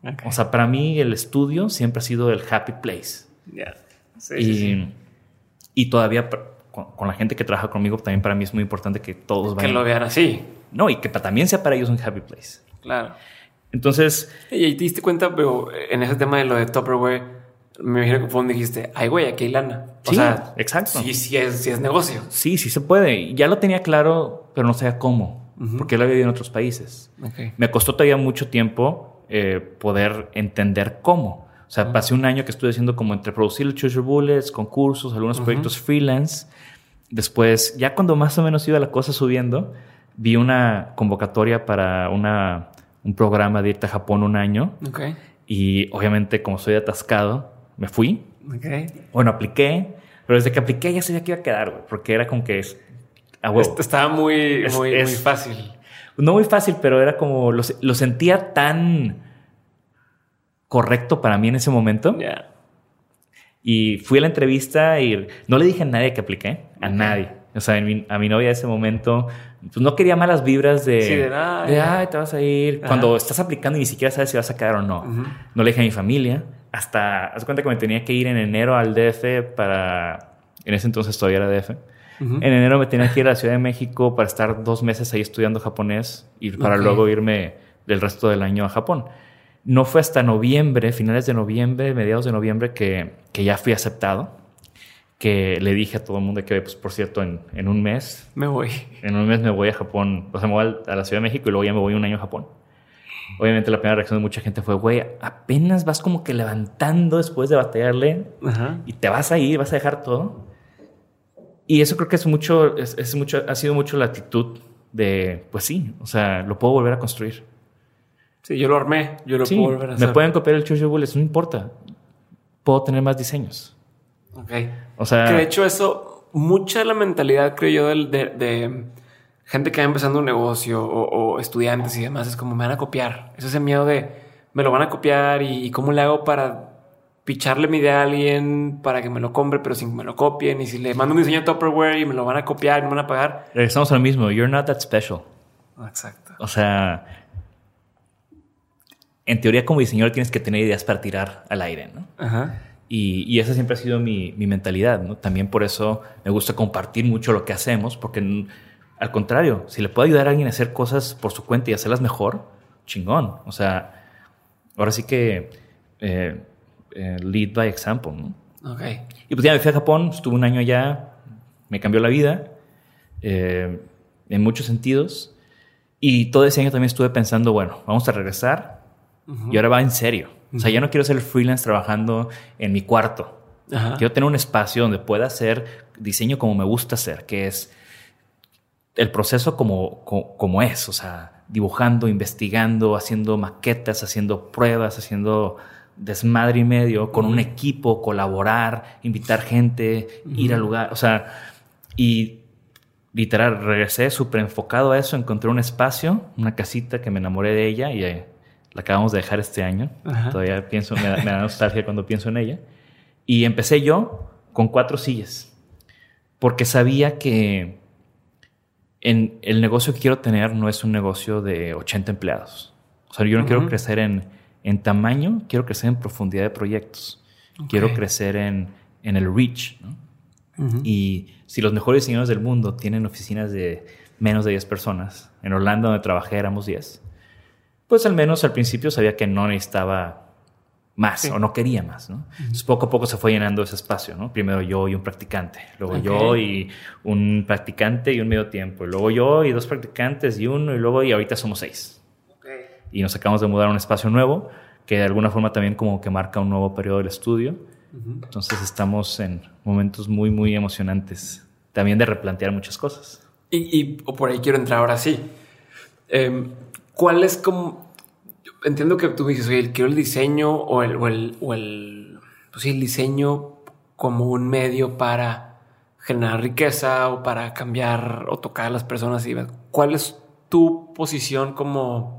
Ok. O sea, para mí el estudio siempre ha sido el happy place. Ya. Sí, y, sí, sí. y todavía con, con la gente que trabaja conmigo, también para mí es muy importante que todos Que vayan. lo vean así. No, y que también sea para ellos un happy place. Claro. Entonces, Y ahí te diste cuenta, pero en ese tema de lo de Tupperware, me imagino que fue donde dijiste, ay, güey, aquí hay lana. O Sí, sea, exacto. Sí, sí es, sí es negocio. sí, sí se puede. Ya lo tenía claro, pero no sabía cómo. Ujú. Porque lo había vivido en otros países. Ok. Me costó todavía mucho tiempo eh, poder entender cómo. O sea, pasé un año que estuve haciendo como entre producir el Choose Your Bullets, concursos, algunos proyectos freelance. Después, ya cuando más o menos iba la cosa subiendo, vi una convocatoria para una, un programa de irte a Japón un año. Ok. Y obviamente, como soy atascado, me fui. Ok. Bueno, apliqué, pero desde que apliqué ya sabía que iba a quedar, güey, porque era como que es a huevo. Esto estaba muy, muy, es- muy fácil. No muy fácil, pero era como lo, lo sentía tan correcto para mí en ese momento. Ya. Y fui a la entrevista y no le dije a nadie que apliqué, a nadie. O sea, en mi- a mi novia de ese momento, pues no quería malas vibras de, Sí, de, "Ay". de, "Ay, te vas a ir. Ajá. Cuando estás aplicando y ni siquiera sabes si vas a quedar o no. No le dije a mi familia. Hasta, haz cuenta que me tenía que ir en enero al DF para, en ese entonces todavía era DF. En enero me tenía que ir a la Ciudad de México para estar dos meses ahí estudiando japonés y para luego irme el resto del año a Japón. No fue hasta noviembre, finales de noviembre, mediados de noviembre, que, que ya fui aceptado. Que le dije a todo el mundo que, pues por cierto, en, en un mes, Me voy. en un mes me voy a Japón, o sea, me voy a la Ciudad de México y luego ya me voy un año a Japón. Obviamente la primera reacción de mucha gente fue, güey, apenas vas como que levantando después de batallarle Ajá. y te vas a ir, vas a dejar todo. Y eso creo que es mucho, es, es mucho, ha sido mucho la actitud de, pues sí, o sea, lo puedo volver a construir. Sí, yo lo armé. Yo lo Sí, puedo volver a hacer. me pueden copiar el Chucho Bullets, no importa. Puedo tener más diseños. Ok. O sea, Que de hecho eso, mucha de la mentalidad, creo yo, del- de, de gente que va empezando un negocio o, o estudiantes y demás, es como me van a copiar. Es ese miedo de me lo van a copiar y, y cómo le hago para picharle mi idea a alguien para que me lo compre, pero sin que me lo copien. Y si le mando un diseño de Tupperware y me lo van a copiar y me van a pagar. regresamos al mismo. You're not that special. Exacto. O sea, en teoría como diseñador tienes que tener ideas para tirar al aire, ¿no? Ajá. Y, y esa siempre ha sido mi, mi mentalidad, ¿no? También por eso me gusta compartir mucho lo que hacemos, porque al contrario, si le puedo ayudar a alguien a hacer cosas por su cuenta y hacerlas mejor, chingón. O sea, ahora sí que eh, eh, lead by example, ¿no? Ok. Y pues ya me fui a Japón, estuve un año allá, me cambió la vida eh, en muchos sentidos. Y todo ese año también estuve pensando, bueno, vamos a regresar y ahora va en serio. O sea, ya no quiero ser freelance trabajando en mi cuarto. Ajá. Quiero tener un espacio donde pueda hacer diseño como me gusta hacer, que es el proceso como, como, es, o sea, dibujando, investigando, haciendo maquetas, haciendo pruebas, haciendo desmadre y medio con un equipo, colaborar, invitar gente, ir al lugar, o sea, y literal, regresé súper enfocado a eso, encontré un espacio, una casita que me enamoré de ella y eh, la acabamos de dejar este año. Todavía pienso, me da, nostalgia cuando pienso en ella. Y empecé yo con cuatro sillas, porque sabía que en el negocio que quiero tener no es un negocio de 80 empleados. O sea, yo no quiero crecer en, en, tamaño, quiero crecer en profundidad de proyectos. Quiero crecer en, en el reach. Y si los mejores diseñadores del mundo tienen oficinas de menos de 10 personas, en Orlando donde trabajé éramos 10, pues al menos al principio sabía que no necesitaba más o no quería más. ¿no? Entonces poco a poco se fue llenando ese espacio. ¿no? Primero yo y un practicante, luego yo y un practicante y un medio tiempo, y luego yo y dos practicantes y uno, y luego y ahorita somos seis. Y nos acabamos de mudar a un espacio nuevo que de alguna forma también como que marca un nuevo periodo del estudio. Entonces estamos en momentos muy, muy emocionantes también de replantear muchas cosas. Y, y por ahí quiero entrar ahora sí. Em, ¿Cuál es como entiendo que tú dices, oye, quiero el diseño o el, o el, o el, pues el diseño como un medio para generar riqueza o para cambiar o tocar a las personas. ¿Cuál es tu posición como,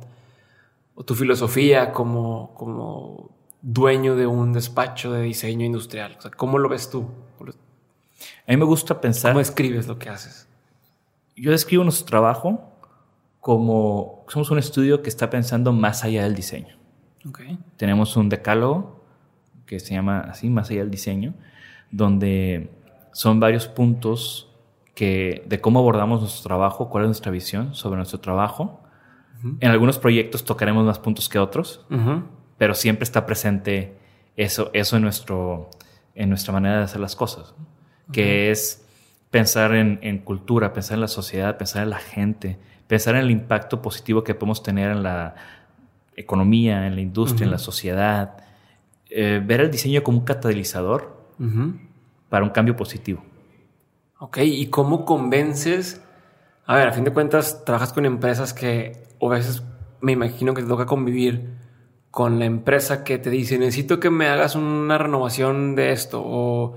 o tu filosofía como, como dueño de un despacho de diseño industrial? O sea, ¿cómo lo ves tú? A mí me gusta pensar... ¿Cómo escribes lo que haces? Yo describo nuestro trabajo como somos un estudio que está pensando más allá del diseño. Tenemos un decálogo que se llama así, más allá del diseño, donde son varios puntos que, de cómo abordamos nuestro trabajo, cuál es nuestra visión sobre nuestro trabajo. En algunos proyectos tocaremos más puntos que otros, pero siempre está presente eso, eso en, nuestro, en nuestra manera de hacer las cosas, que es pensar en, en, cultura, pensar en la sociedad, pensar en la gente, pensar en el impacto positivo que podemos tener en la economía, en la industria, en la sociedad, eh, ver el diseño como un catalizador para un cambio positivo. Ok, ¿y cómo convences? A ver, a fin de cuentas, trabajas con empresas que, o a veces me imagino que te toca convivir con la empresa que te dice, necesito que me hagas una renovación de esto o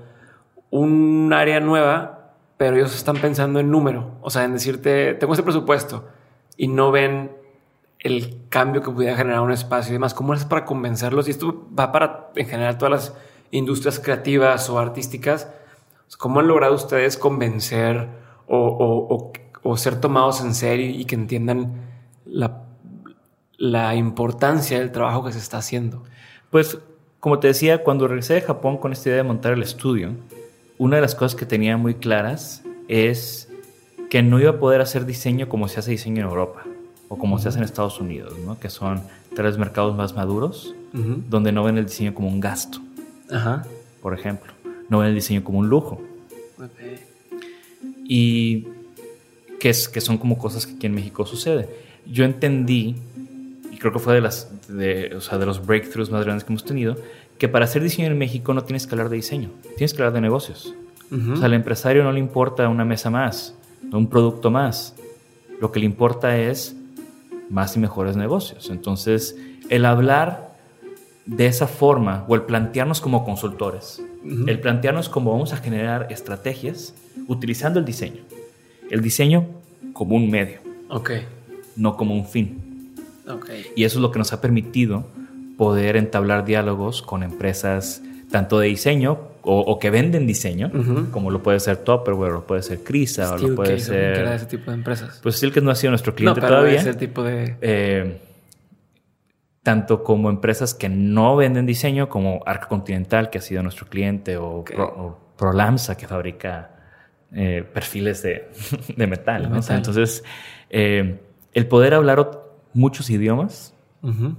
un área nueva pero ellos están pensando en número, o sea, en decirte, tengo este presupuesto y no ven el cambio que pudiera generar un espacio y demás. ¿Cómo es para convencerlos? Y esto va para, en general, todas las industrias creativas o artísticas. ¿Cómo han logrado ustedes convencer o, ser tomados en serio y que entiendan la, la importancia del trabajo que se está haciendo? Pues, como te decía, cuando regresé de Japón con esta idea de montar el estudio, una de las cosas que tenía muy claras es que no iba a poder hacer diseño como se hace diseño en Europa o como se hace en Estados Unidos, ¿no? que son tres mercados más maduros, donde no ven el diseño como un gasto, por ejemplo. No ven el diseño como un lujo. Y que, es, que son como cosas que aquí en México sucede. Yo entendí, y creo que fue de, las, de, o sea, de los breakthroughs más grandes que hemos tenido, que para hacer diseño en México no tienes que hablar de diseño, tienes que hablar de negocios. O sea, al empresario no le importa una mesa más, un producto más. Lo que le importa es más y mejores negocios. Entonces, el hablar de esa forma o el plantearnos como consultores, el plantearnos cómo vamos a generar estrategias utilizando el diseño. El diseño como un medio, okay. no como un fin. Okay. Y eso es lo que nos ha permitido poder entablar diálogos con empresas tanto de diseño o, que venden diseño, como lo puede ser Tupperware, o puede ser Crisa, o lo puede ser... era ese tipo de empresas. Pues que no ha sido nuestro cliente no, todavía. Ese tipo de... Eh, tanto como empresas que no venden diseño, como Arca Continental, que ha sido nuestro cliente, o, Prolamsa, que fabrica eh, perfiles de, metal. Entonces, eh, el poder hablar muchos idiomas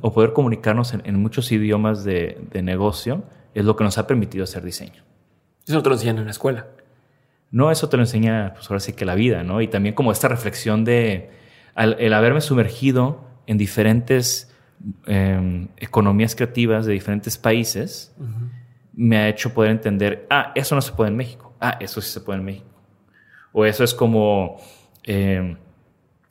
o poder comunicarnos en, muchos idiomas de, negocio es lo que nos ha permitido hacer diseño. Eso no te lo enseñan en la escuela. No, eso te lo enseña, pues ahora sí que la vida, ¿no? Y también como esta reflexión de el haberme sumergido en diferentes em, economías creativas de diferentes países, me ha hecho poder entender, ah, eso no se puede en México, ah, eso sí se puede en México. O eso es como eh,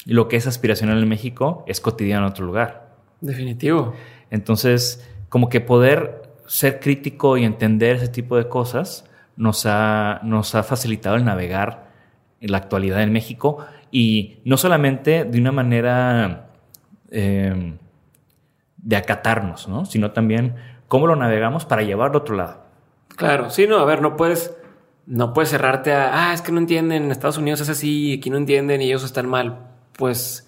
lo que es aspiracional en México es cotidiano en otro lugar. Definitivo. Entonces, como que poder ser crítico y entender ese tipo de cosas nos ha, nos ha facilitado el navegar en la actualidad en México y no solamente de una manera eh, de acatarnos, ¿no? sino también cómo lo navegamos para llevarlo a otro lado. Claro, sí, no, a ver, no puedes, no puedes cerrarte a, ah, es que no entienden, en Estados Unidos es así, aquí no entienden y ellos están mal. Pues,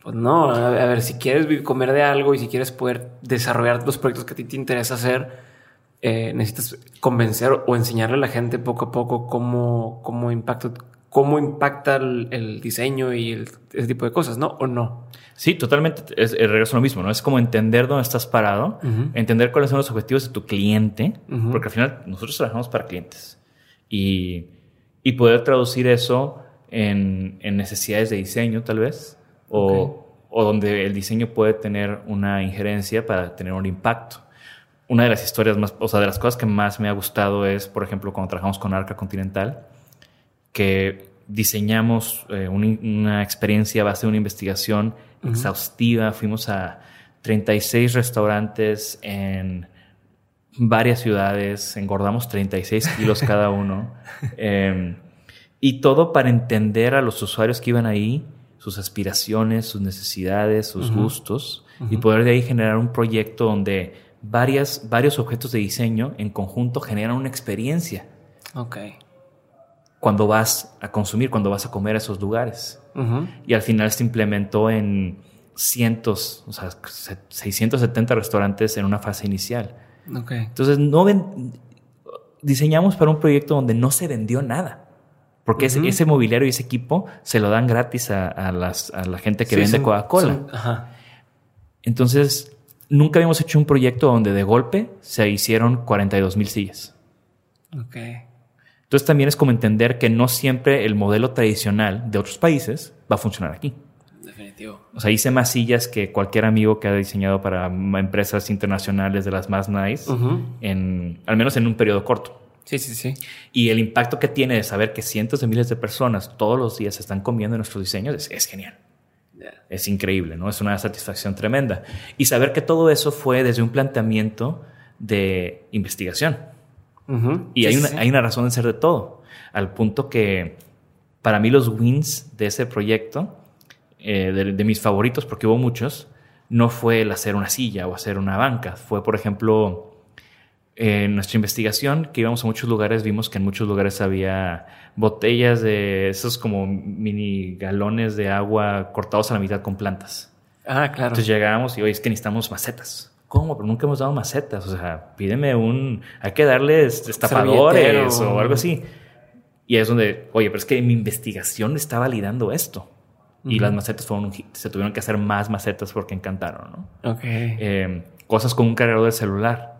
pues no, a ver, si quieres comer de algo y si quieres poder desarrollar los proyectos que a ti te interesa hacer, eh, necesitas convencer o enseñarle a la gente poco a poco cómo, cómo, impacta, cómo impacta el, diseño y ese tipo de cosas, ¿no? ¿O no? Sí, totalmente. Es, el regreso lo mismo, ¿no? Es como entender dónde estás parado, entender cuáles son los objetivos de tu cliente, porque al final nosotros trabajamos para clientes. Y, y poder traducir eso en, en, necesidades de diseño, tal vez, o, o donde el diseño puede tener una injerencia para tener un impacto. Una de las historias más, o sea, de las cosas que más me ha gustado es, por ejemplo, cuando trabajamos con Arca Continental, que diseñamos eh, una, experiencia a base de una investigación exhaustiva. Fuimos a 36 restaurantes en varias ciudades, engordamos 36 kilos cada uno. Em, y todo para entender a los usuarios que iban ahí, sus aspiraciones, sus necesidades, sus gustos, y poder de ahí generar un proyecto donde varias, varios objetos de diseño en conjunto generan una experiencia. Ok cuando vas a consumir, cuando vas a comer a esos lugares. Y al final se implementó en cientos, o sea, 670 restaurantes en una fase inicial. Entonces, no diseñamos para un proyecto donde no se vendió nada. Porque ese, mobiliario y ese equipo se lo dan gratis a, las, a la gente que vende Coca-Cola. Entonces, nunca habíamos hecho un proyecto donde de golpe se hicieron 42 mil sillas. Okay. Entonces también es como entender que no siempre el modelo tradicional de otros países va a funcionar aquí. Definitivo. O sea, hice más sillas que cualquier amigo que ha diseñado para empresas internacionales de las más nice, en, al menos en un periodo corto. Sí, sí, sí. Y el impacto que tiene de saber que cientos de miles de personas todos los días están comiendo nuestros diseños es, genial. Es increíble, ¿no? Es una satisfacción tremenda. Y saber que todo eso fue desde un planteamiento de investigación. Y hay, una, hay una razón de ser de todo, al punto que para mí los wins de ese proyecto, eh, de, mis favoritos, porque hubo muchos, no fue el hacer una silla o hacer una banca, fue por ejemplo en nuestra investigación que íbamos a muchos lugares, vimos que en muchos lugares había botellas de esos como mini galones de agua cortados a la mitad con plantas. Ah, claro. Entonces llegábamos y, oye, es que necesitamos macetas. ¿Cómo? Pero nunca hemos dado macetas. O sea, pídeme un. Hay que darles destapadores o algo así. Y es donde, oye, pero es que mi investigación está validando esto. Y las macetas fueron un hit. Se tuvieron que hacer más macetas porque encantaron, ¿no? Ok. Eh, cosas como un cargador de celular.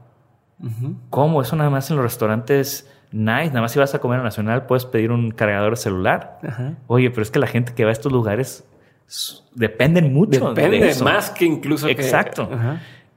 ¿Cómo? Eso nada más en los restaurantes nice. Nada más si vas a comer a Nacional puedes pedir un cargador de celular. Oye, pero es que la gente que va a estos lugares dependen mucho Depende de eso. más que incluso Exacto.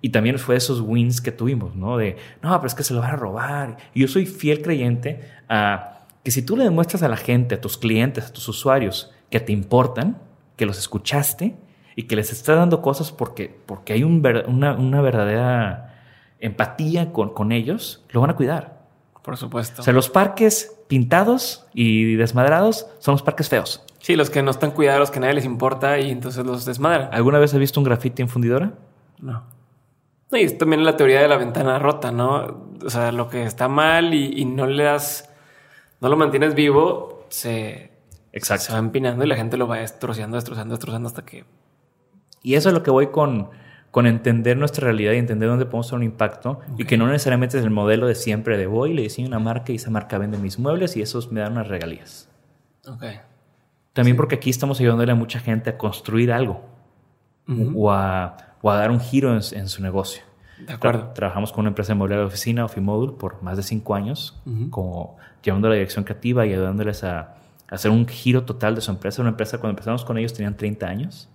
Y también fue esos wins que tuvimos, ¿no? De, no, pero es que se lo van a robar. Y yo soy fiel creyente a que si tú le demuestras a la gente, a tus clientes, a tus usuarios, que te importan, que los escuchaste y que les estás dando cosas porque, porque hay un una, una, verdadera empatía con, con ellos, lo van a cuidar. Por supuesto. O sea, los parques pintados y desmadrados son los parques feos. Sí, los que no están cuidados, que a nadie les importa y entonces los desmadran. ¿Alguna vez has visto un grafiti en fundidora? No. Y es también la teoría de la ventana rota, ¿no? O sea, lo que está mal y, no le das, no lo mantienes vivo, se, Exacto. se va empinando y la gente lo va destrozando, destrozando, destrozando hasta que... Y eso es lo que voy con, con entender nuestra realidad y entender dónde podemos hacer un impacto y que no necesariamente es el modelo de siempre de voy, le diseño una marca y esa marca vende mis muebles y esos me dan unas regalías. Ok. También porque aquí estamos ayudándole a mucha gente a construir algo o a o a dar un giro en, su negocio. De acuerdo. trabajamos con una empresa de mobiliario de oficina, Ofimodul, por más de cinco años, como llevando la dirección creativa y ayudándoles a, hacer un giro total de su empresa. Una empresa, cuando empezamos con ellos, tenían 30 años.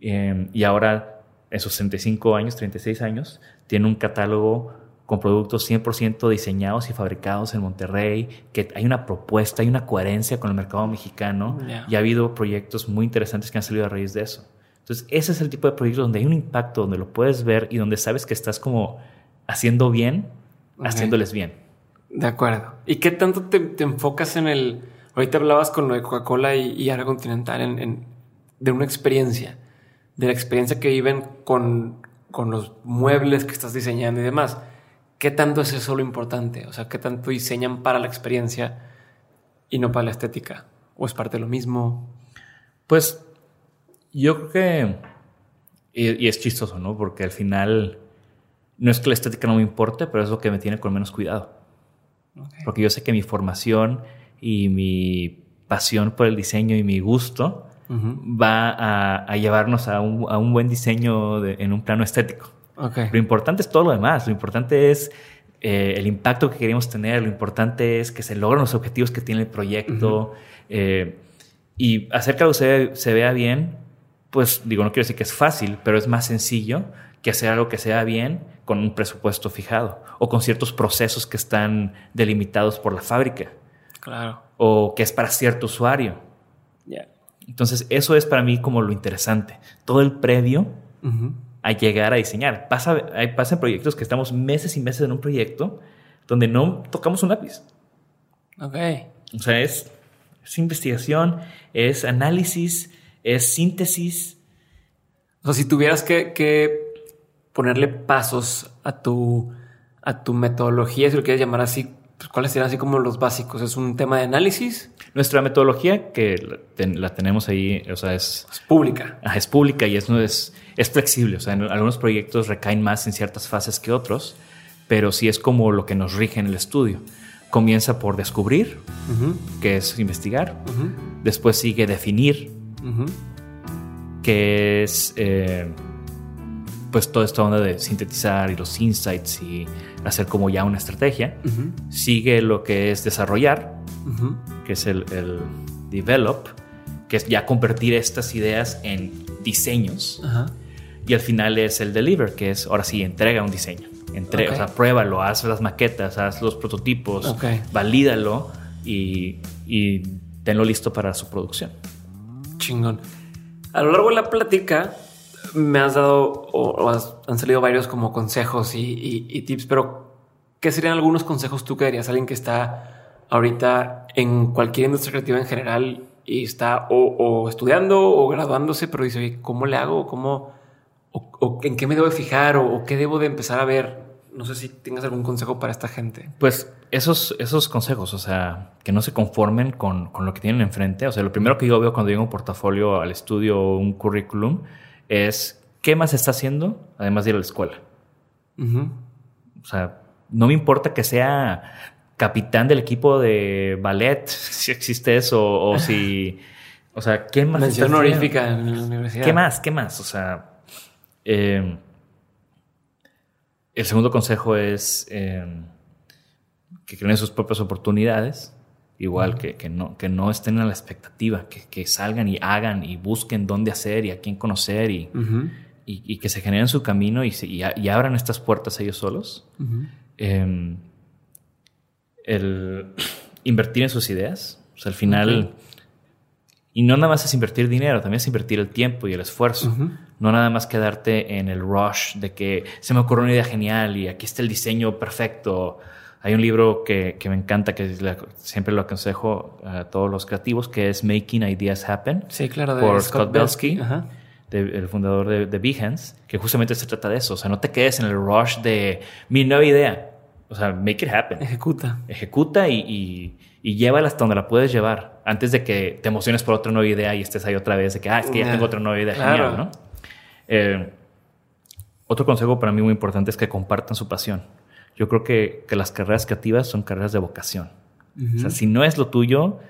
Em, y ahora, en sus 35 años, 36 años, tiene un catálogo con productos 100% diseñados y fabricados en Monterrey, que hay una propuesta, hay una coherencia con el mercado mexicano y ha habido proyectos muy interesantes que han salido a raíz de eso. Entonces, ese es el tipo de proyecto donde hay un impacto, donde lo puedes ver y donde sabes que estás como haciendo bien, haciéndoles bien. De acuerdo. ¿Y qué tanto te, enfocas en el... Ahorita hablabas con lo de Coca-Cola y, y Ara Continental en, de una experiencia, de la experiencia que viven con, con los muebles que estás diseñando y demás. ¿Qué tanto es eso lo importante? O sea, ¿qué tanto diseñan para la experiencia y no para la estética? ¿O es parte de lo mismo? Pues yo creo que, y, es chistoso, ¿no? Porque al final, no es que la estética no me importe, pero es lo que me tiene con menos cuidado. Porque yo sé que mi formación y mi pasión por el diseño y mi gusto va a, llevarnos a un, buen diseño en un plano estético. Lo importante es todo lo demás. Lo importante es eh, el impacto que queremos tener. Lo importante es que se logren los objetivos que tiene el proyecto. Eh, y hacer que algo se vea bien pues digo, no quiero decir que es fácil, pero es más sencillo que hacer algo que sea bien con un presupuesto fijado o con ciertos procesos que están delimitados por la fábrica. Claro. O que es para cierto usuario. Entonces, eso es para mí como lo interesante. Todo el previo a llegar a diseñar. Pasa, hay, pasan proyectos que estamos meses y meses en un proyecto donde no tocamos un lápiz. Ok. O sea, es, es investigación, es análisis, es síntesis. O sea, si tuvieras que, ponerle pasos a tu, a tu metodología, si lo quieres llamar así, pues, ¿cuáles serían así como los básicos? ¿Es un tema de análisis? Nuestra metodología, que la, tenemos ahí, o sea, es... Es pública. es pública y es, es, es flexible. O sea, en algunos proyectos recaen más en ciertas fases que otros, pero sí es como lo que nos rige en el estudio. Comienza por descubrir, que es investigar. Después sigue definir, que es eh, pues toda esta onda de sintetizar y los insights y hacer como ya una estrategia. Sigue lo que es desarrollar, que es el, develop, que es ya convertir estas ideas en diseños. Y al final es el deliver, que es ahora sí, entrega un diseño. Entrega, o sea, pruébalo, haz las maquetas, haz los prototipos, valídalo y, y tenlo listo para su producción. Chingón. A lo largo de la plática me has dado o, han salido varios como consejos y, tips, pero ¿qué serían algunos consejos tú que darías a alguien que está ahorita en cualquier industria creativa en general y está o, estudiando o graduándose, pero dice, ¿cómo le hago? ¿Cómo, o, en qué me debo fijar o qué debo de empezar a ver no sé si tengas algún consejo para esta gente. Pues esos, esos consejos, o sea, que no se conformen con, lo que tienen enfrente. O sea, lo primero que yo veo cuando llego un portafolio al estudio o un currículum es qué más está haciendo además de ir a la escuela. O sea, no me importa que sea capitán del equipo de ballet, si existe eso, o si... O sea, ¿qué más? Mención honorífica en la universidad. ¿Qué más? ¿Qué más? O sea... Eh, el segundo consejo es em, que creen sus propias oportunidades, igual que, no, que no estén a la expectativa, que, salgan y hagan y busquen dónde hacer y a quién conocer y, y, que se generen su camino y, y, abran estas puertas ellos solos. Em, el invertir en sus ideas. O sea, al final... Y no nada más es invertir dinero, también es invertir el tiempo y el esfuerzo. No nada más quedarte en el rush de que se me ocurrió una idea genial y aquí está el diseño perfecto. Hay un libro que, que me encanta, que siempre lo aconsejo a todos los creativos, que es Making Ideas Happen. Sí, claro, de por Scott, Belsky, el fundador de, de, Behance, que justamente se trata de eso. O sea, no te quedes en el rush de mi nueva idea. O sea, make it happen. Ejecuta. Ejecuta y y llévala hasta donde la puedes llevar antes de que te emociones por otra nueva idea y estés ahí otra vez de que, ah, es que ya tengo otra nueva idea. Genial, ¿no? Eh, otro consejo para mí muy importante es que compartan su pasión. Yo creo que, que las carreras creativas son carreras de vocación. O sea, si no es lo tuyo,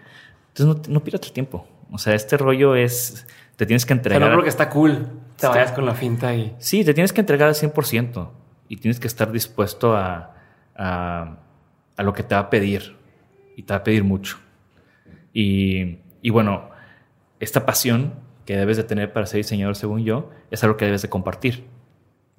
entonces no, no pierdas tu tiempo. O sea, este rollo es, te tienes que entregar. Pero no creo que está cool. Te vayas con la finta y... Sí, te tienes que entregar al 100% y tienes que estar dispuesto a, a, a lo que te va a pedir y te va a pedir mucho. Y, y, bueno, esta pasión que debes de tener para ser diseñador, según yo, es algo que debes de compartir.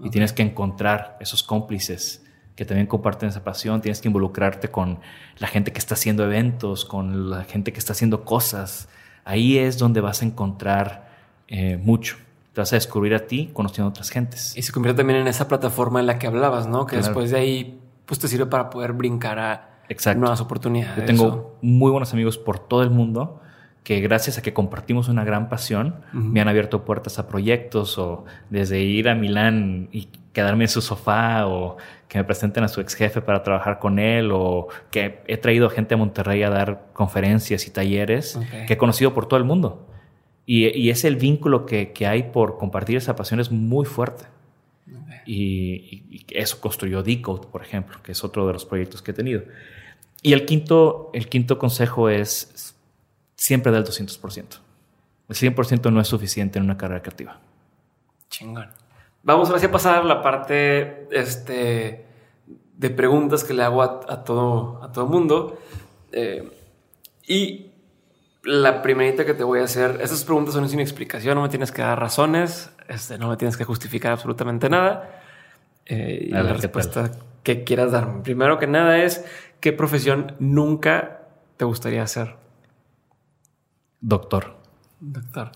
Y tienes que encontrar esos cómplices que también comparten esa pasión. Tienes que involucrarte con la gente que está haciendo eventos, con la gente que está haciendo cosas. Ahí es donde vas a encontrar eh, mucho. Te vas a descubrir a ti conociendo a otras gentes. Y se convierte también en esa plataforma en la que hablabas, ¿no? Que después de ahí, pues te sirve para poder brincar a nuevas oportunidades. Yo tengo muy buenos amigos por todo el mundo que gracias a que compartimos una gran pasión, me han abierto puertas a proyectos o desde ir a Milán y quedarme en su sofá o que me presenten a su ex jefe para trabajar con él o que he traído gente a Monterrey a dar conferencias y talleres que he conocido por todo el mundo. Y, es el vínculo que, hay por compartir esa pasión es muy fuerte. Y, eso construyó Decode, por ejemplo, que es otro de los proyectos que he tenido. Y el quinto, el quinto consejo es siempre del 200%. El 100% no es suficiente en una carrera creativa. Chingón. Vamos a pasar a la parte este, de preguntas que le hago a, todo a todo mundo. Eh, y la primerita que te voy a hacer, esas preguntas son sin explicación, no me tienes que dar razones, este, no me tienes que justificar absolutamente nada. Eh, y la respuesta que quieras darme. Primero que nada es, ¿qué profesión nunca te gustaría hacer? Doctor. Doctor.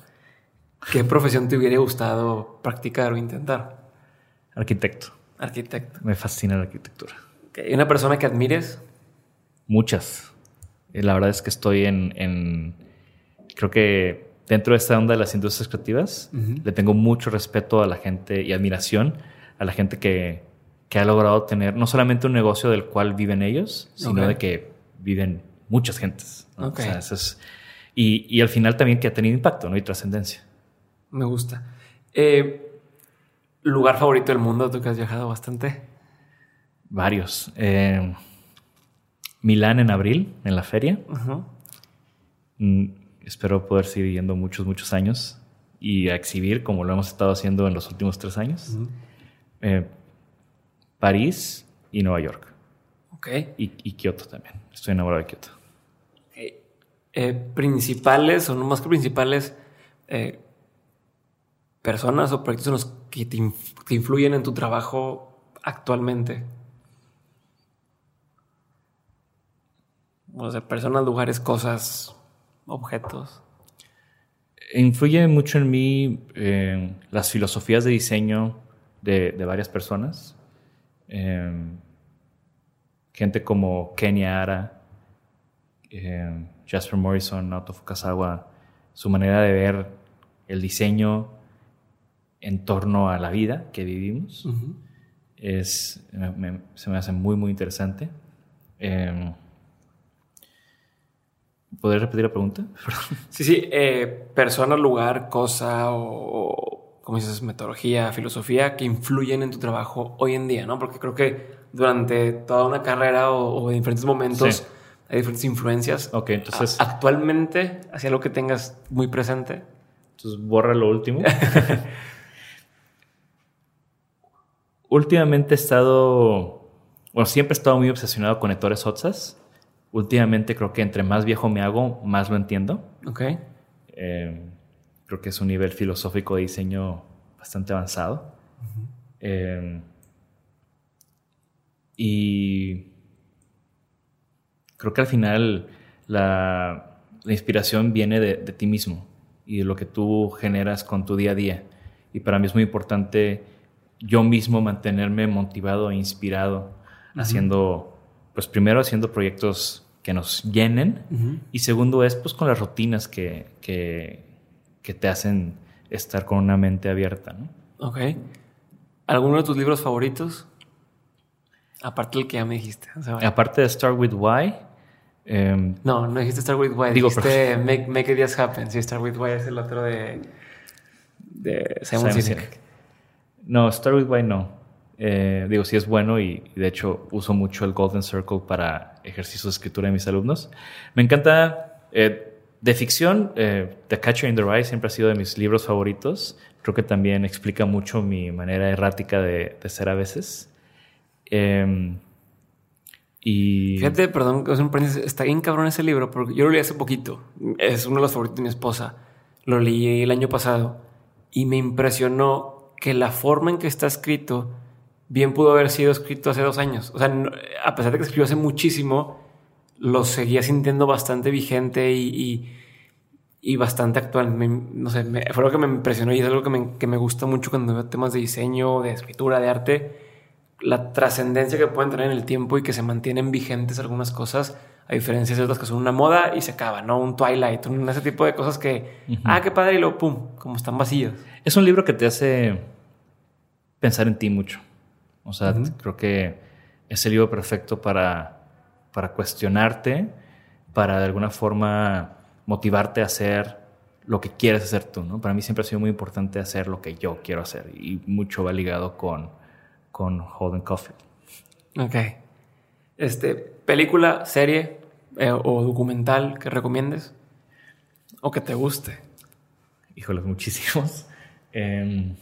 ¿Qué profesión te hubiera gustado practicar o intentar? Arquitecto. Arquitecto. Me fascina la arquitectura. ¿Y una persona que admires? Muchas. Eh, la verdad es que estoy en, creo que dentro de esta onda de las industrias creativas, le tengo mucho respeto a la gente y admiración a la gente que, ha logrado tener no solamente un negocio del cual viven ellos, sino de que viven muchas gentes. y, al final también que ha tenido impacto ¿no? y trascendencia. Me gusta. Eh, ¿Lugar favorito del mundo? Tú que has viajado bastante. Varios. Eh, Milán en abril, en la feria. Mm, espero poder seguir yendo muchos, muchos años y a exhibir como lo hemos estado haciendo en los últimos tres años. Eh, París y Nueva York. Ok. Y, y, Kioto también. Estoy enamorado de Kioto. principales o no más que principales personas o proyectos que te, influyen en tu trabajo actualmente? O sea, personas, lugares, cosas, objetos. Influye mucho en mí eh, las filosofías de diseño de, varias personas. Em, gente como Kenya Ara, em, Jasper Morrison, Naoto Fukasawa, su manera de ver el diseño en torno a la vida que vivimos. es, se me hace muy, muy interesante. Eh, repetir la pregunta? sí, sí. Eh, persona, lugar, cosa o, como dices, metodología, filosofía que influyen en tu trabajo hoy en día, ¿no? Porque creo que durante toda una carrera o, en diferentes momentos hay diferentes influencias. Ok, entonces... actualmente, hacia lo que tengas muy presente. Entonces, borra lo último. Últimamente he estado, bueno, siempre he estado muy obsesionado con Ettore Otzas. Últimamente creo que entre más viejo me hago, más lo entiendo. Ok. Eh, creo que es un nivel filosófico de diseño bastante avanzado. Eh, y creo que al final la, inspiración viene de, de, ti mismo y de lo que tú generas con tu día a día. Y para mí es muy importante yo mismo mantenerme motivado e inspirado haciendo, pues primero haciendo proyectos que nos llenen y segundo es pues con las rutinas que, que, te hacen estar con una mente abierta. ¿no? Ok. ¿Alguno de tus libros favoritos? Aparte del que ya me dijiste. Aparte de Start With Why. Em, no, no dijiste Start With Why. Digo, dijiste make, It Just Happen. Sí, Start With Why es el otro de, de Simon, Sinek. No, Start with Why no. Eh, digo, sí es bueno y, de hecho uso mucho el Golden Circle para ejercicios de escritura de mis alumnos. Me encanta eh, de ficción, eh, The Catcher in the Rye siempre ha sido de mis libros favoritos. Creo que también explica mucho mi manera errática de, ser a veces. Em, y... Fíjate, perdón, está bien cabrón ese libro, porque yo lo leí hace poquito. Es uno de los favoritos de mi esposa. Lo leí el año pasado y me impresionó que la forma en que está escrito bien pudo haber sido escrito hace dos años. O sea, a pesar de que escribió hace muchísimo, lo seguía sintiendo bastante vigente y, y, bastante actual. no sé, fue algo que me impresionó y es algo que me, que me gusta mucho cuando veo temas de diseño, de escritura, de arte. La trascendencia que pueden tener en el tiempo y que se mantienen vigentes algunas cosas, a diferencia de otras que son una moda y se acaba, ¿no? Un Twilight, un, ese tipo de cosas que, ah, qué padre, y luego, pum, como están vacíos. Es un libro que te hace pensar en ti mucho. O sea, creo que es el libro perfecto para, para cuestionarte, para de alguna forma motivarte a hacer lo que quieres hacer tú, ¿no? Para mí siempre ha sido muy importante hacer lo que yo quiero hacer y mucho va ligado con, con Holden Coffee. Ok. Este, película, serie eh, o documental que recomiendes o que te guste. Híjole, muchísimos. Em,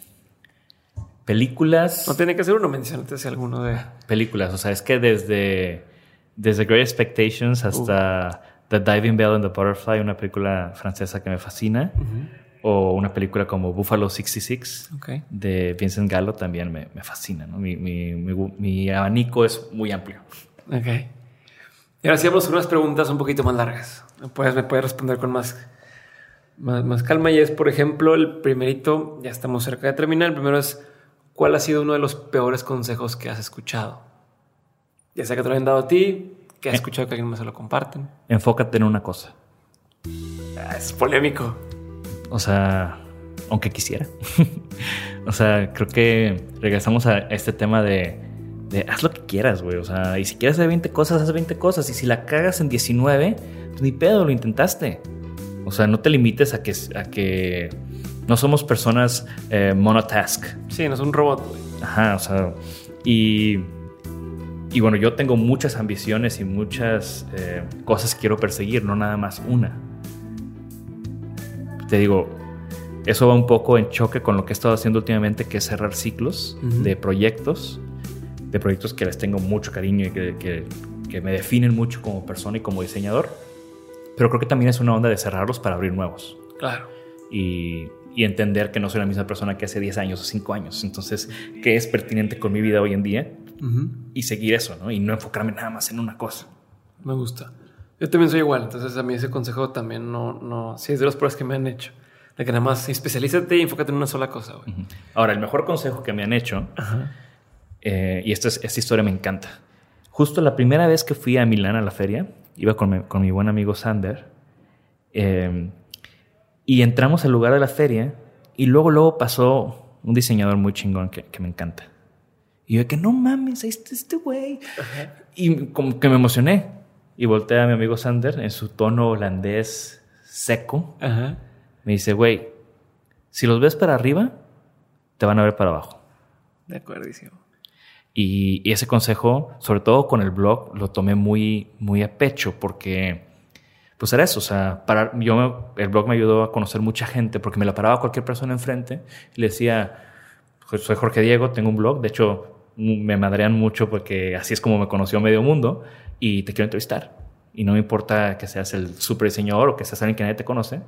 películas. No tiene que ser uno, mencionate si alguno de. Películas, o sea, es que desde, desde Great Expectations hasta The Diving Bell and the Butterfly, una película francesa que me fascina. O una película como Buffalo 66 de Vincent Gallo también me, me fascina. ¿no? Mi, mi, mi, abanico es muy amplio. Ok. Y ahora sí vamos unas preguntas un poquito más largas. Puedes, me puedes responder con más, más, más calma. Y es, por ejemplo, el primerito, ya estamos cerca de terminar. El primero es ¿cuál ha sido uno de los peores consejos que has escuchado? Ya sea que te lo hayan dado a ti, que has eh. escuchado que alguien más se lo comparten. Enfócate en una cosa. Ah, es polémico. O sea, aunque quisiera. o sea, creo que regresamos a este tema de, de haz lo que quieras, güey. O sea, y si quieres hacer 20 cosas, haz 20 cosas. Y si la cagas en 19, pues ni pedo, lo intentaste. O sea, no te limites a que, a que no somos personas eh, monotask. Sí, no es un robot, Ajá, o sea, y, y bueno, yo tengo muchas ambiciones y muchas eh, cosas que quiero perseguir, no nada más una. Te digo, eso va un poco en choque con lo que he estado haciendo últimamente, que es cerrar ciclos de proyectos, de proyectos que les tengo mucho cariño y que, que, que me definen mucho como persona y como diseñador. Pero creo que también es una onda de cerrarlos para abrir nuevos. Claro. Y y entender que no soy la misma persona que hace 10 años o 5 años. Entonces, ¿qué es pertinente con mi vida hoy en día? Y seguir eso, ¿no? Y no enfocarme nada más en una cosa. Me gusta. Yo también soy igual, entonces a mí ese consejo también no, no, sí es de los pruebas que me han hecho. De que nada más especialízate y enfócate en una sola cosa. Ahora, el mejor consejo que me han hecho, eh, y esta, esta historia me encanta. Justo la primera vez que fui a Milán a la feria, iba con mi, con mi buen amigo Sander. Eh, y entramos al lugar de la feria y luego, luego pasó un diseñador muy chingón que, me encanta. Y yo que no mames, ahí está este güey. Y como que me emocioné. Y volteé a mi amigo Sander en su tono holandés seco. Me dice, güey, si los ves para arriba, te van a ver para abajo. De acuerdo. Y, y, ese consejo, sobre todo con el blog, lo tomé muy, muy a pecho porque pues era eso, o sea, para, yo, el blog me ayudó a conocer mucha gente porque me la paraba cualquier persona enfrente y le decía, soy Jorge Diego, tengo un blog, de hecho me madrean mucho porque así es como me conoció medio mundo y te quiero entrevistar. Y no me importa que seas el super diseñador o que seas alguien que nadie te conoce,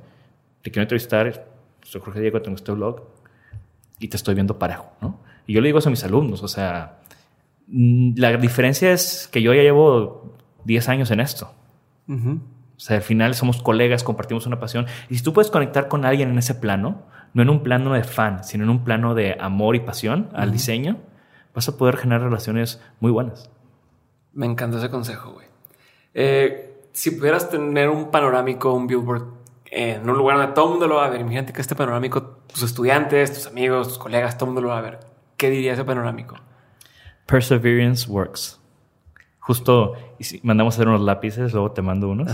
te quiero entrevistar, soy Jorge Diego, tengo este blog y te estoy viendo parejo, ¿no? Y yo le digo eso a mis alumnos, o sea, mm, la diferencia es que yo ya llevo 10 años en esto. O sea, al final somos colegas, compartimos una pasión. Y si tú puedes conectar con alguien en ese plano, no en un plano de fan, sino en un plano de amor y pasión al diseño, vas a poder generar relaciones muy buenas. Me encanta ese consejo, güey. Eh, si pudieras tener un panorámico, un billboard en un lugar donde todo el mundo lo va a ver, imagínate que este panorámico, tus estudiantes, tus amigos, tus colegas, todo el mundo lo va a ver. ¿Qué diría ese panorámico? Perseverance works. Justo mandamos a hacer unos lápices, luego te mando unos,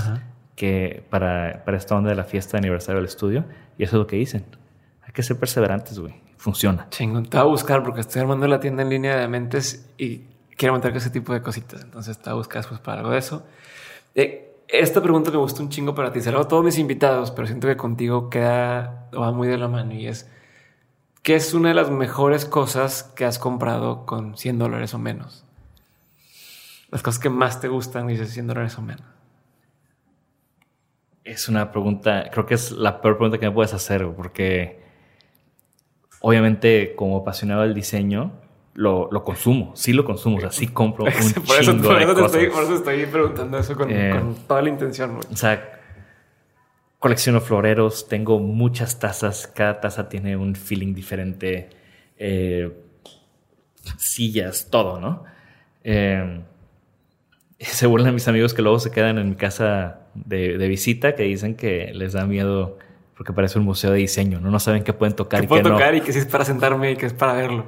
que para, para esta onda de la fiesta de aniversario del estudio, y eso es lo que dicen. Hay que ser perseverantes, güey. Funciona. Chingón. Te voy a buscar porque estoy armando la tienda en línea de mentes y quiero montar ese tipo de cositas. Entonces te voy a buscar después para algo de eso. Eh, esta pregunta me gusta un chingo para ti. Se a todos mis invitados, pero siento que contigo queda va muy de la mano y es ¿qué es una de las mejores cosas que has comprado con 100 dólares o menos? Las cosas que más te gustan, dices 100 dólares o menos? Es una pregunta, creo que es la peor pregunta que me puedes hacer, porque obviamente como apasionado del diseño, lo, lo consumo, sí lo consumo, o sea, sí compro un por, eso, chingo por, de eso te cosas. estoy, por eso estoy preguntando eso con, Eh, con toda la intención, güey. O sea, colecciono floreros, tengo muchas tazas, cada taza tiene un feeling diferente, eh, sillas, todo, ¿no? Eh, se burlan mis amigos que luego se quedan en mi casa de, de visita, que dicen que les da miedo porque parece un museo de diseño, ¿no? No saben qué pueden tocar Que y puedo qué no. tocar y que sí es para sentarme y que es para verlo.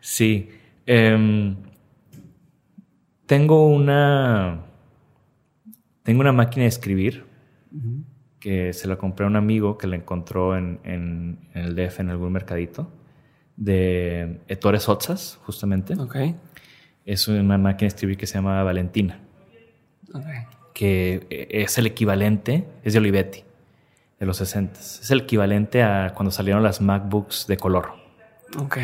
Sí. Em, tengo una. Tengo una máquina de escribir que se la compré a un amigo que la encontró en, en- en el DF en algún mercadito de Ettore Sotzas, justamente. Ok. Es una máquina de escribir que se llama Valentina. Que eh, es el equivalente, es de Olivetti, de los 60. Es el equivalente a cuando salieron las MacBooks de color. Ok.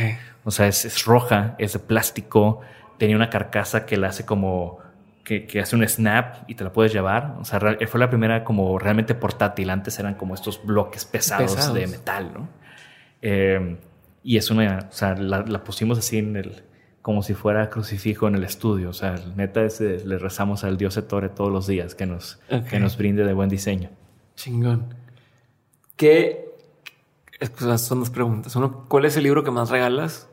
O sea, es, es roja, es de plástico, tenía una carcasa que la hace como, que, que hace un snap y te la puedes llevar. O sea, fue la primera como realmente portátil. Antes eran como estos bloques pesados, Pesados. de metal, ¿no? Eh, y es una, o sea, la, la pusimos así en el, como si fuera crucifijo en el estudio. O sea, neta, es, le rezamos al dios Ettore todos los días que nos, Ok. que nos brinde de buen diseño. Chingón. ¿Qué? Esas son dos preguntas. Uno, ¿cuál es el libro que más regalas?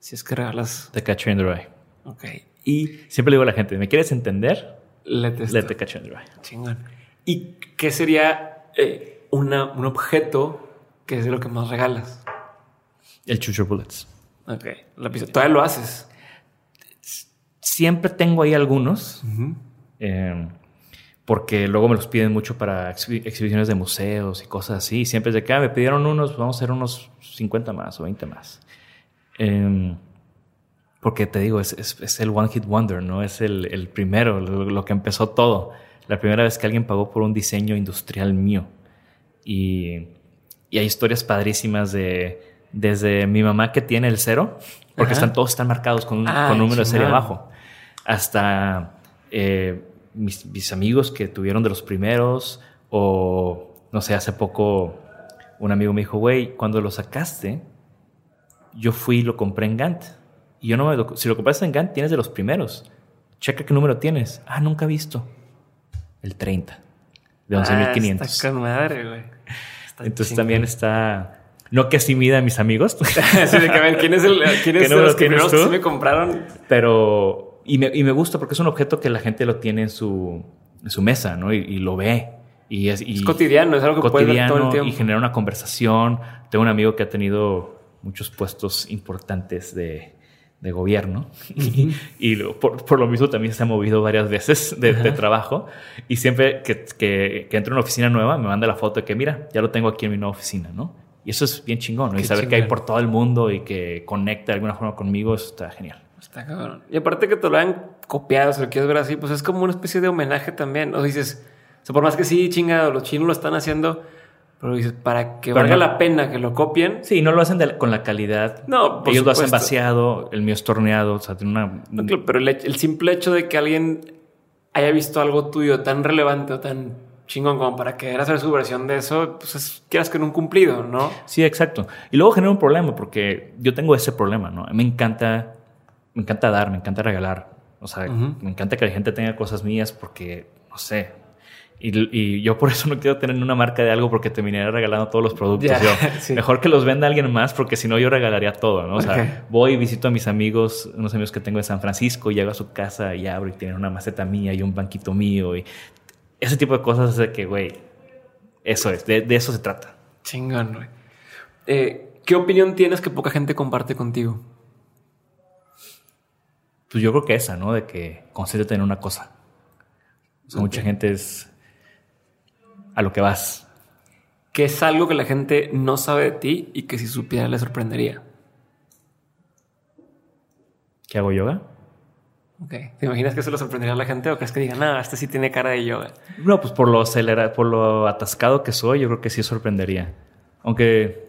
Si es que regalas. The Catcher in the Rye. Ok. Y Siempre le digo a la gente, ¿me quieres entender? Let. Let The Catcher in the Rye. Chingón. ¿Y qué sería eh, una, un objeto que es de lo que más regalas? El Chucho Bullets. Ok. La pizza. Todavía lo haces. Siempre tengo ahí algunos, eh, porque luego me los piden mucho para exhi- exhibiciones de museos y cosas así. Y siempre es de que ah, me pidieron unos, vamos a hacer unos 50 más o 20 más. Eh, porque te digo, es, es- es el One Hit Wonder, ¿no? Es el, el primero, lo, lo que empezó todo. La primera vez que alguien pagó por un diseño industrial mío. Y, y hay historias padrísimas de desde mi mamá que tiene el cero, porque Ajá. están todos están marcados con un Ay, con número de serie abajo, hasta eh, mis, mis amigos que tuvieron de los primeros, o no sé, hace poco un amigo me dijo, güey, cuando lo sacaste, yo fui y lo compré en Gantt. Y yo no me lo, si lo compraste en Gantt, tienes de los primeros. Checa qué número tienes. Ah, nunca he visto. El 30. De 11.500. Ah, está con madre, güey. Entonces también está. No que así mida a mis amigos, Así de que, a ver, ¿quién es el quién ¿Qué es de número los que primeros sí me compraron? pero. Y me, y me gusta porque es un objeto que la gente lo tiene en su, en su mesa, ¿no? Y, y lo ve. Y es, y Es cotidiano, es algo que puedes ver todo el cotidiano tiempo. y genera una conversación. Tengo un amigo que ha tenido muchos puestos importantes de, de gobierno y, y lo- por, por lo mismo también se ha movido varias veces de, de trabajo y siempre que, que, que entro a una oficina nueva me manda la foto de que mira, ya lo tengo aquí en mi nueva oficina, ¿no? Y eso es bien chingón, ¿no? Y saber que hay por todo el mundo y que conecta de alguna forma conmigo, eso está genial. Está cabrón. Y aparte que te lo han copiado, si lo quieres ver así, pues es como una especie de homenaje también. O dices, o sea, por más que sí, chingado, los chinos lo están haciendo, pero dices, para que Pero valga no- la pena que lo copien. Sí, no lo hacen de- con la calidad. No, por Ellos lo hacen vaciado, el mío es torneado, o sea, tiene una... No, claro, pero el, el simple hecho de que alguien haya visto algo tuyo tan relevante o tan chingón como para querer hacer su versión de eso, pues es, quieras que en un cumplido, ¿no? Sí, exacto. Y luego genera un problema porque yo tengo ese problema, ¿no? Me encanta, me encanta dar, me encanta regalar. O sea, me encanta que la gente tenga cosas mías porque, no sé. Y, y yo por eso no quiero tener una marca de algo porque terminaría regalando todos los productos. Ya, yo. sí. Mejor que los venda alguien más porque si no yo regalaría todo, ¿no? O sea, voy y visito a mis amigos, unos amigos que tengo en San Francisco, llego a su casa y abro y tienen una maceta mía y un banquito mío y ese tipo de cosas es de que, güey, eso es, de, de eso se trata. Chingón, güey. Eh, ¿Qué opinión tienes que poca gente comparte contigo? Pues yo creo que esa, ¿no? De que concéntrate en una cosa. O sea, mucha gente es a lo que vas. ¿Qué es algo que la gente no sabe de ti y que si supiera le sorprendería? ¿Qué hago yoga? Ok. ¿Te imaginas que eso le sorprendería a la gente o crees que digan, no, este sí tiene cara de yoga? No, pues por lo acelera, por lo atascado que soy, yo creo que sí sorprendería. Aunque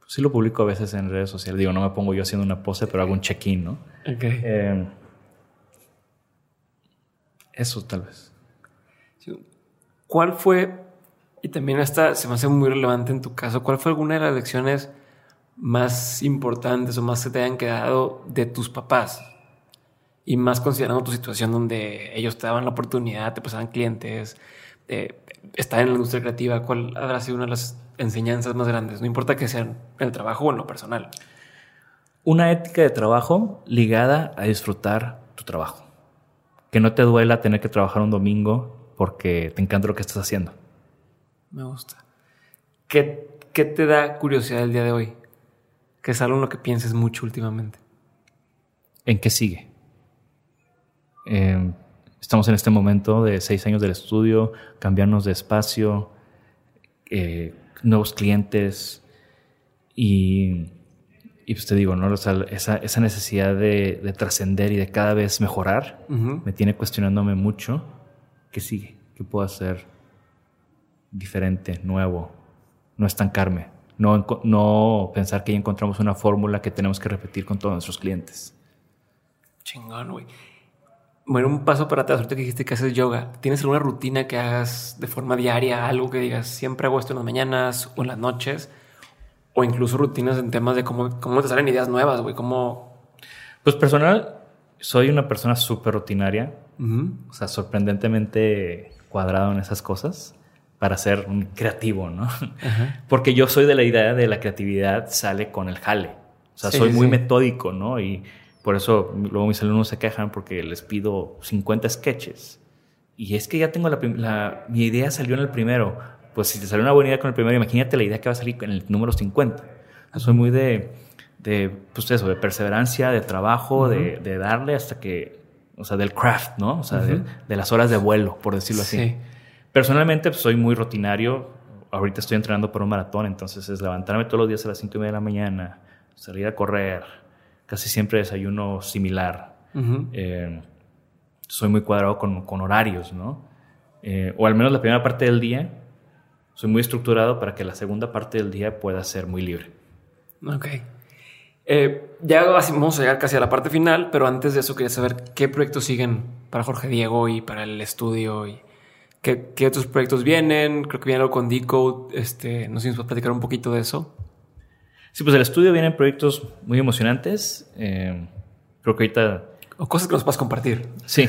pues, sí lo publico a veces en redes sociales. Digo, no me pongo yo haciendo una pose, pero hago un check-in, ¿no? Ok. Eh, eso tal vez. ¿Cuál fue, y también esta se me hace muy relevante en tu caso, cuál fue alguna de las lecciones más importantes o más que te hayan quedado de tus papás? Y más considerando tu situación donde ellos te daban la oportunidad, te pasaban clientes, eh, estar en la industria creativa, ¿cuál habrá sido una de las enseñanzas más grandes? No importa que sean en el trabajo o en lo personal. Una ética de trabajo ligada a disfrutar tu trabajo. Que no te duela tener que trabajar un domingo porque te encanta lo que estás haciendo. Me gusta. ¿Qué, qué te da curiosidad el día de hoy? Que es algo en lo que pienses mucho últimamente. ¿En qué sigue? Eh, estamos en este momento de seis años del estudio, cambiarnos de espacio, eh, nuevos clientes y, y, pues te digo, ¿no? esa, esa, necesidad de, trascender y de cada vez mejorar me tiene cuestionándome mucho. ¿Qué sigue? ¿Qué puedo hacer diferente, nuevo? No estancarme. No, no pensar que ya encontramos una fórmula que tenemos que repetir con todos nuestros clientes. Chingón, güey. Bueno, un paso para atrás, ahorita que dijiste que haces yoga, ¿tienes alguna rutina que hagas de forma diaria? Algo que digas, siempre hago esto en las mañanas o en las noches, o incluso rutinas en temas de cómo, cómo te salen ideas nuevas, güey, cómo... Pues personal, soy una persona súper rutinaria, o sea, sorprendentemente cuadrado en esas cosas para ser un creativo, ¿no? Porque yo soy de la idea de la creatividad sale con el jale, o sea, soy muy metódico, ¿no? Y por eso luego mis alumnos se quejan porque les pido 50 sketches. Y es que ya tengo la, mi idea salió en el primero. Pues si te salió una buena idea con el primero, imagínate la idea que va a salir en el número 50. soy muy de, de, pues eso, de perseverancia, de trabajo, de, darle hasta que, o sea, del craft, ¿no? O sea, de, las horas de vuelo, por decirlo así. Personalmente, pues, soy muy rutinario. Ahorita estoy entrenando por un maratón, entonces es levantarme todos los días a las 5 y media de la mañana, salir a correr, casi siempre desayuno similar. Eh, soy muy cuadrado con, con horarios, ¿no? Eh, o al menos la primera parte del día, soy muy estructurado para que la segunda parte del día pueda ser muy libre. Ok. Eh, ya vamos a llegar casi a la parte final, pero antes de eso quería saber qué proyectos siguen para Jorge Diego y para el estudio y qué, qué otros proyectos vienen. Creo que viene algo con Decode. Este, no sé si nos puedes platicar un poquito de eso. Sí, pues el estudio viene en proyectos muy emocionantes. Eh, creo que ahorita... O cosas que nos puedas compartir. Sí,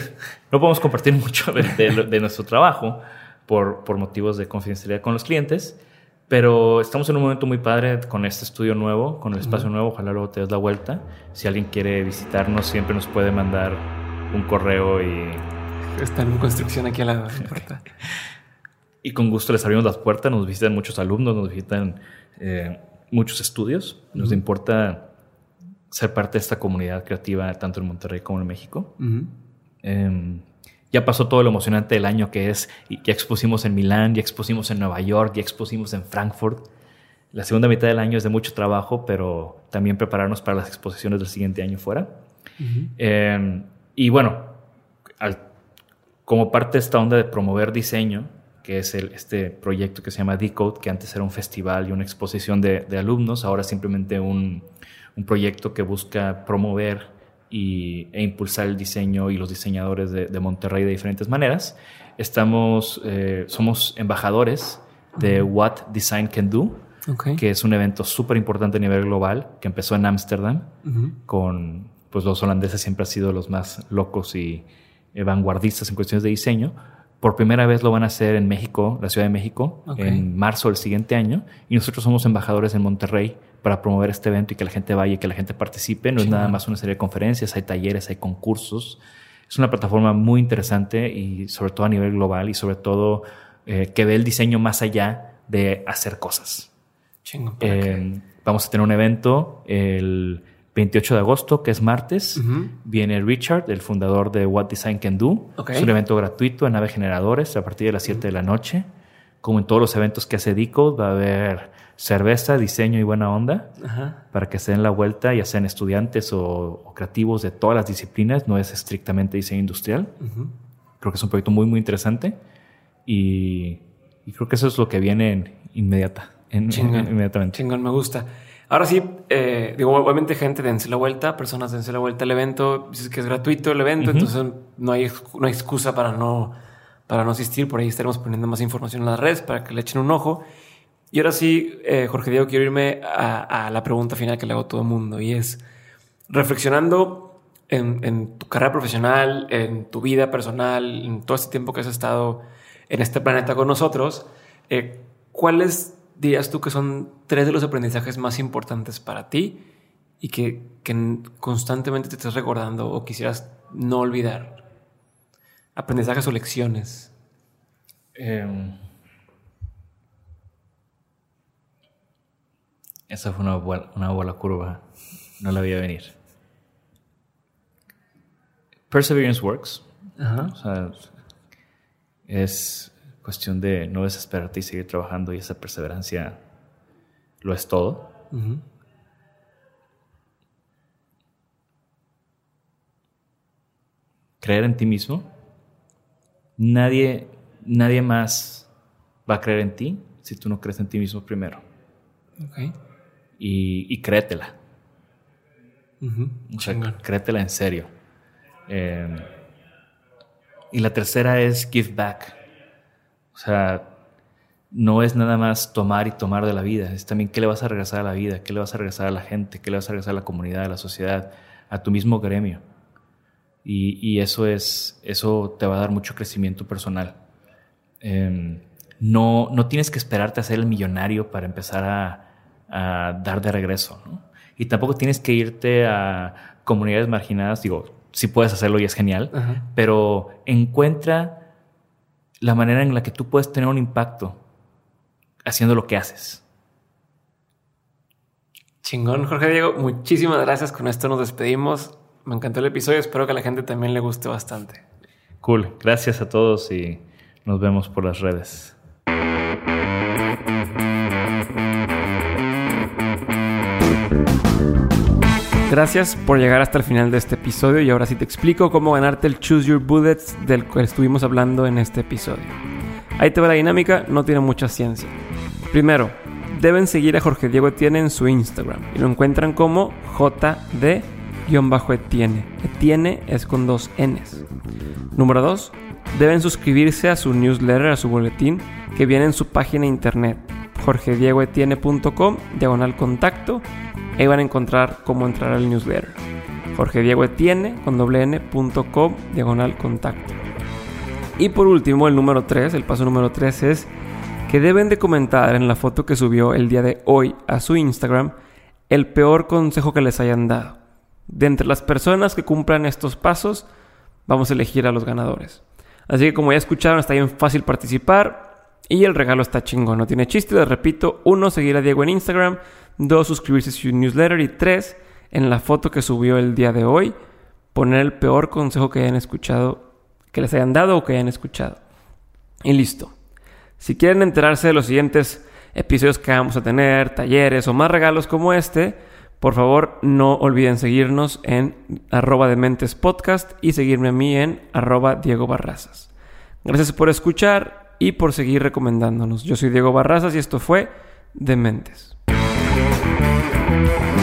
no podemos compartir mucho de, nuestro trabajo por, por, motivos de confidencialidad con los clientes, pero estamos en un momento muy padre con este estudio nuevo, con el espacio nuevo. Ojalá luego te des la vuelta. Si alguien quiere visitarnos, siempre nos puede mandar un correo y... Está en construcción aquí a la puerta. y con gusto les abrimos las puertas. Nos visitan muchos alumnos, nos visitan... Eh, muchos estudios. Nos importa ser parte de esta comunidad creativa tanto en Monterrey como en México. Em, ya pasó todo lo emocionante del año que es, ya expusimos en Milán, ya expusimos en Nueva York, ya expusimos en Frankfurt. La segunda mitad del año es de mucho trabajo, pero también prepararnos para las exposiciones del siguiente año fuera. Em, y bueno, como parte de esta onda de promover diseño, que es el, este proyecto que se llama Decode, que antes era un festival y una exposición de, alumnos, ahora simplemente un, un, proyecto que busca promover y, e impulsar el diseño y los diseñadores de, de Monterrey de diferentes maneras. Estamos, eh, somos embajadores de What Design Can Do, que es un evento súper importante a nivel global, que empezó en Ámsterdam, con pues los holandeses siempre han sido los más locos y vanguardistas en cuestiones de diseño por primera vez lo van a hacer en México, la Ciudad de México, en marzo del siguiente año. Y nosotros somos embajadores en Monterrey para promover este evento y que la gente vaya y que la gente participe. No es nada más una serie de conferencias, hay talleres, hay concursos. Es una plataforma muy interesante y sobre todo a nivel global y sobre todo eh, que ve el diseño más allá de hacer cosas. Eh, vamos a tener un evento el 28 de agosto, que es martes, viene Richard, el fundador de What Design Can Do. Es un evento gratuito en Nave Generadores a partir de las 7 de la noche. Como en todos los eventos que hace Dico, va a haber cerveza, diseño y buena onda para que se den la vuelta, ya sean estudiantes o, creativos de todas las disciplinas. No es estrictamente diseño industrial. Creo que es un proyecto muy, muy interesante y, creo que eso es lo que viene en inmediata. En, inmediatamente. Chingón, me gusta. Ahora sí, eh, digo, obviamente gente dense la vuelta, personas dense la vuelta al evento, dices que es gratuito el evento, entonces no hay, no hay excusa para no, para no asistir, por ahí estaremos poniendo más información en las redes para que le echen un ojo. Y ahora sí, eh, Jorge Diego, quiero irme a, la pregunta final que le hago a todo el mundo y es, reflexionando en, tu carrera profesional, en tu vida personal, en todo este tiempo que has estado en este planeta con nosotros, eh, ¿cuáles dirías tú que son tres de los aprendizajes más importantes para ti y que, constantemente te estás recordando o quisieras no olvidar? Aprendizajes o lecciones. Em, esa fue una, una bola curva. No la vi a venir. Perseverance works. O sea, es cuestión de no desesperarte y seguir trabajando y esa perseverancia lo es todo. Creer en ti mismo. Nadie, nadie más va a creer en ti si tú no crees en ti mismo primero. Y, créetela. créetela en serio. Eh, y la tercera es give back. O sea, no es nada más tomar y tomar de la vida, es también qué le vas a regresar a la vida, qué le vas a regresar a la gente, qué le vas a regresar a la comunidad, a la sociedad, a tu mismo gremio. Y, eso, es, eso te va a dar mucho crecimiento personal. Em, no, no tienes que esperarte a ser el millonario para empezar a, dar de regreso. Y tampoco tienes que irte a comunidades marginadas. Digo, si puedes hacerlo y es genial, pero encuentra la manera en la que tú puedes tener un impacto haciendo lo que haces. Chingón, Jorge Diego, muchísimas gracias. Con esto nos despedimos. Me encantó el episodio, espero que a la gente también le guste bastante. Cool, gracias a todos y nos vemos por las redes. Gracias por llegar hasta el final de este episodio y ahora sí te explico cómo ganarte el Choose Your Bullets del cual estuvimos hablando en este episodio. Ahí te va la dinámica, no tiene mucha ciencia. Primero, deben seguir a Jorge Diego Etienne en su Instagram y lo encuentran como JD-Etienne. Etienne es con dos Ns. Número 2. Deben suscribirse a su newsletter, a su boletín, que viene en su página internet jorgediegoetienne.com, diagonal contacto Ahí van a encontrar cómo entrar al newsletter. Jorge Diego Etienne con doble n.com diagonal contacto. Y por último, el número 3, el paso número 3 es que deben de comentar en la foto que subió el día de hoy a su Instagram el peor consejo que les hayan dado. De entre las personas que cumplan estos pasos, vamos a elegir a los ganadores. Así que como ya escucharon, está bien fácil participar y el regalo está chingón. No tiene chiste, les repito, uno, seguir a Diego en Instagram, Dos, suscribirse a su newsletter. Y tres, en la foto que subió el día de hoy, poner el peor consejo que hayan escuchado, que les hayan dado o que hayan escuchado. Y listo. Si quieren enterarse de los siguientes episodios que vamos a tener, talleres o más regalos como este, por favor no olviden seguirnos en arroba mentes podcast y seguirme a mí en arroba Diego Barrazas. Gracias por escuchar y por seguir recomendándonos. Yo soy Diego Barrazas y esto fue Dementes. Thank you.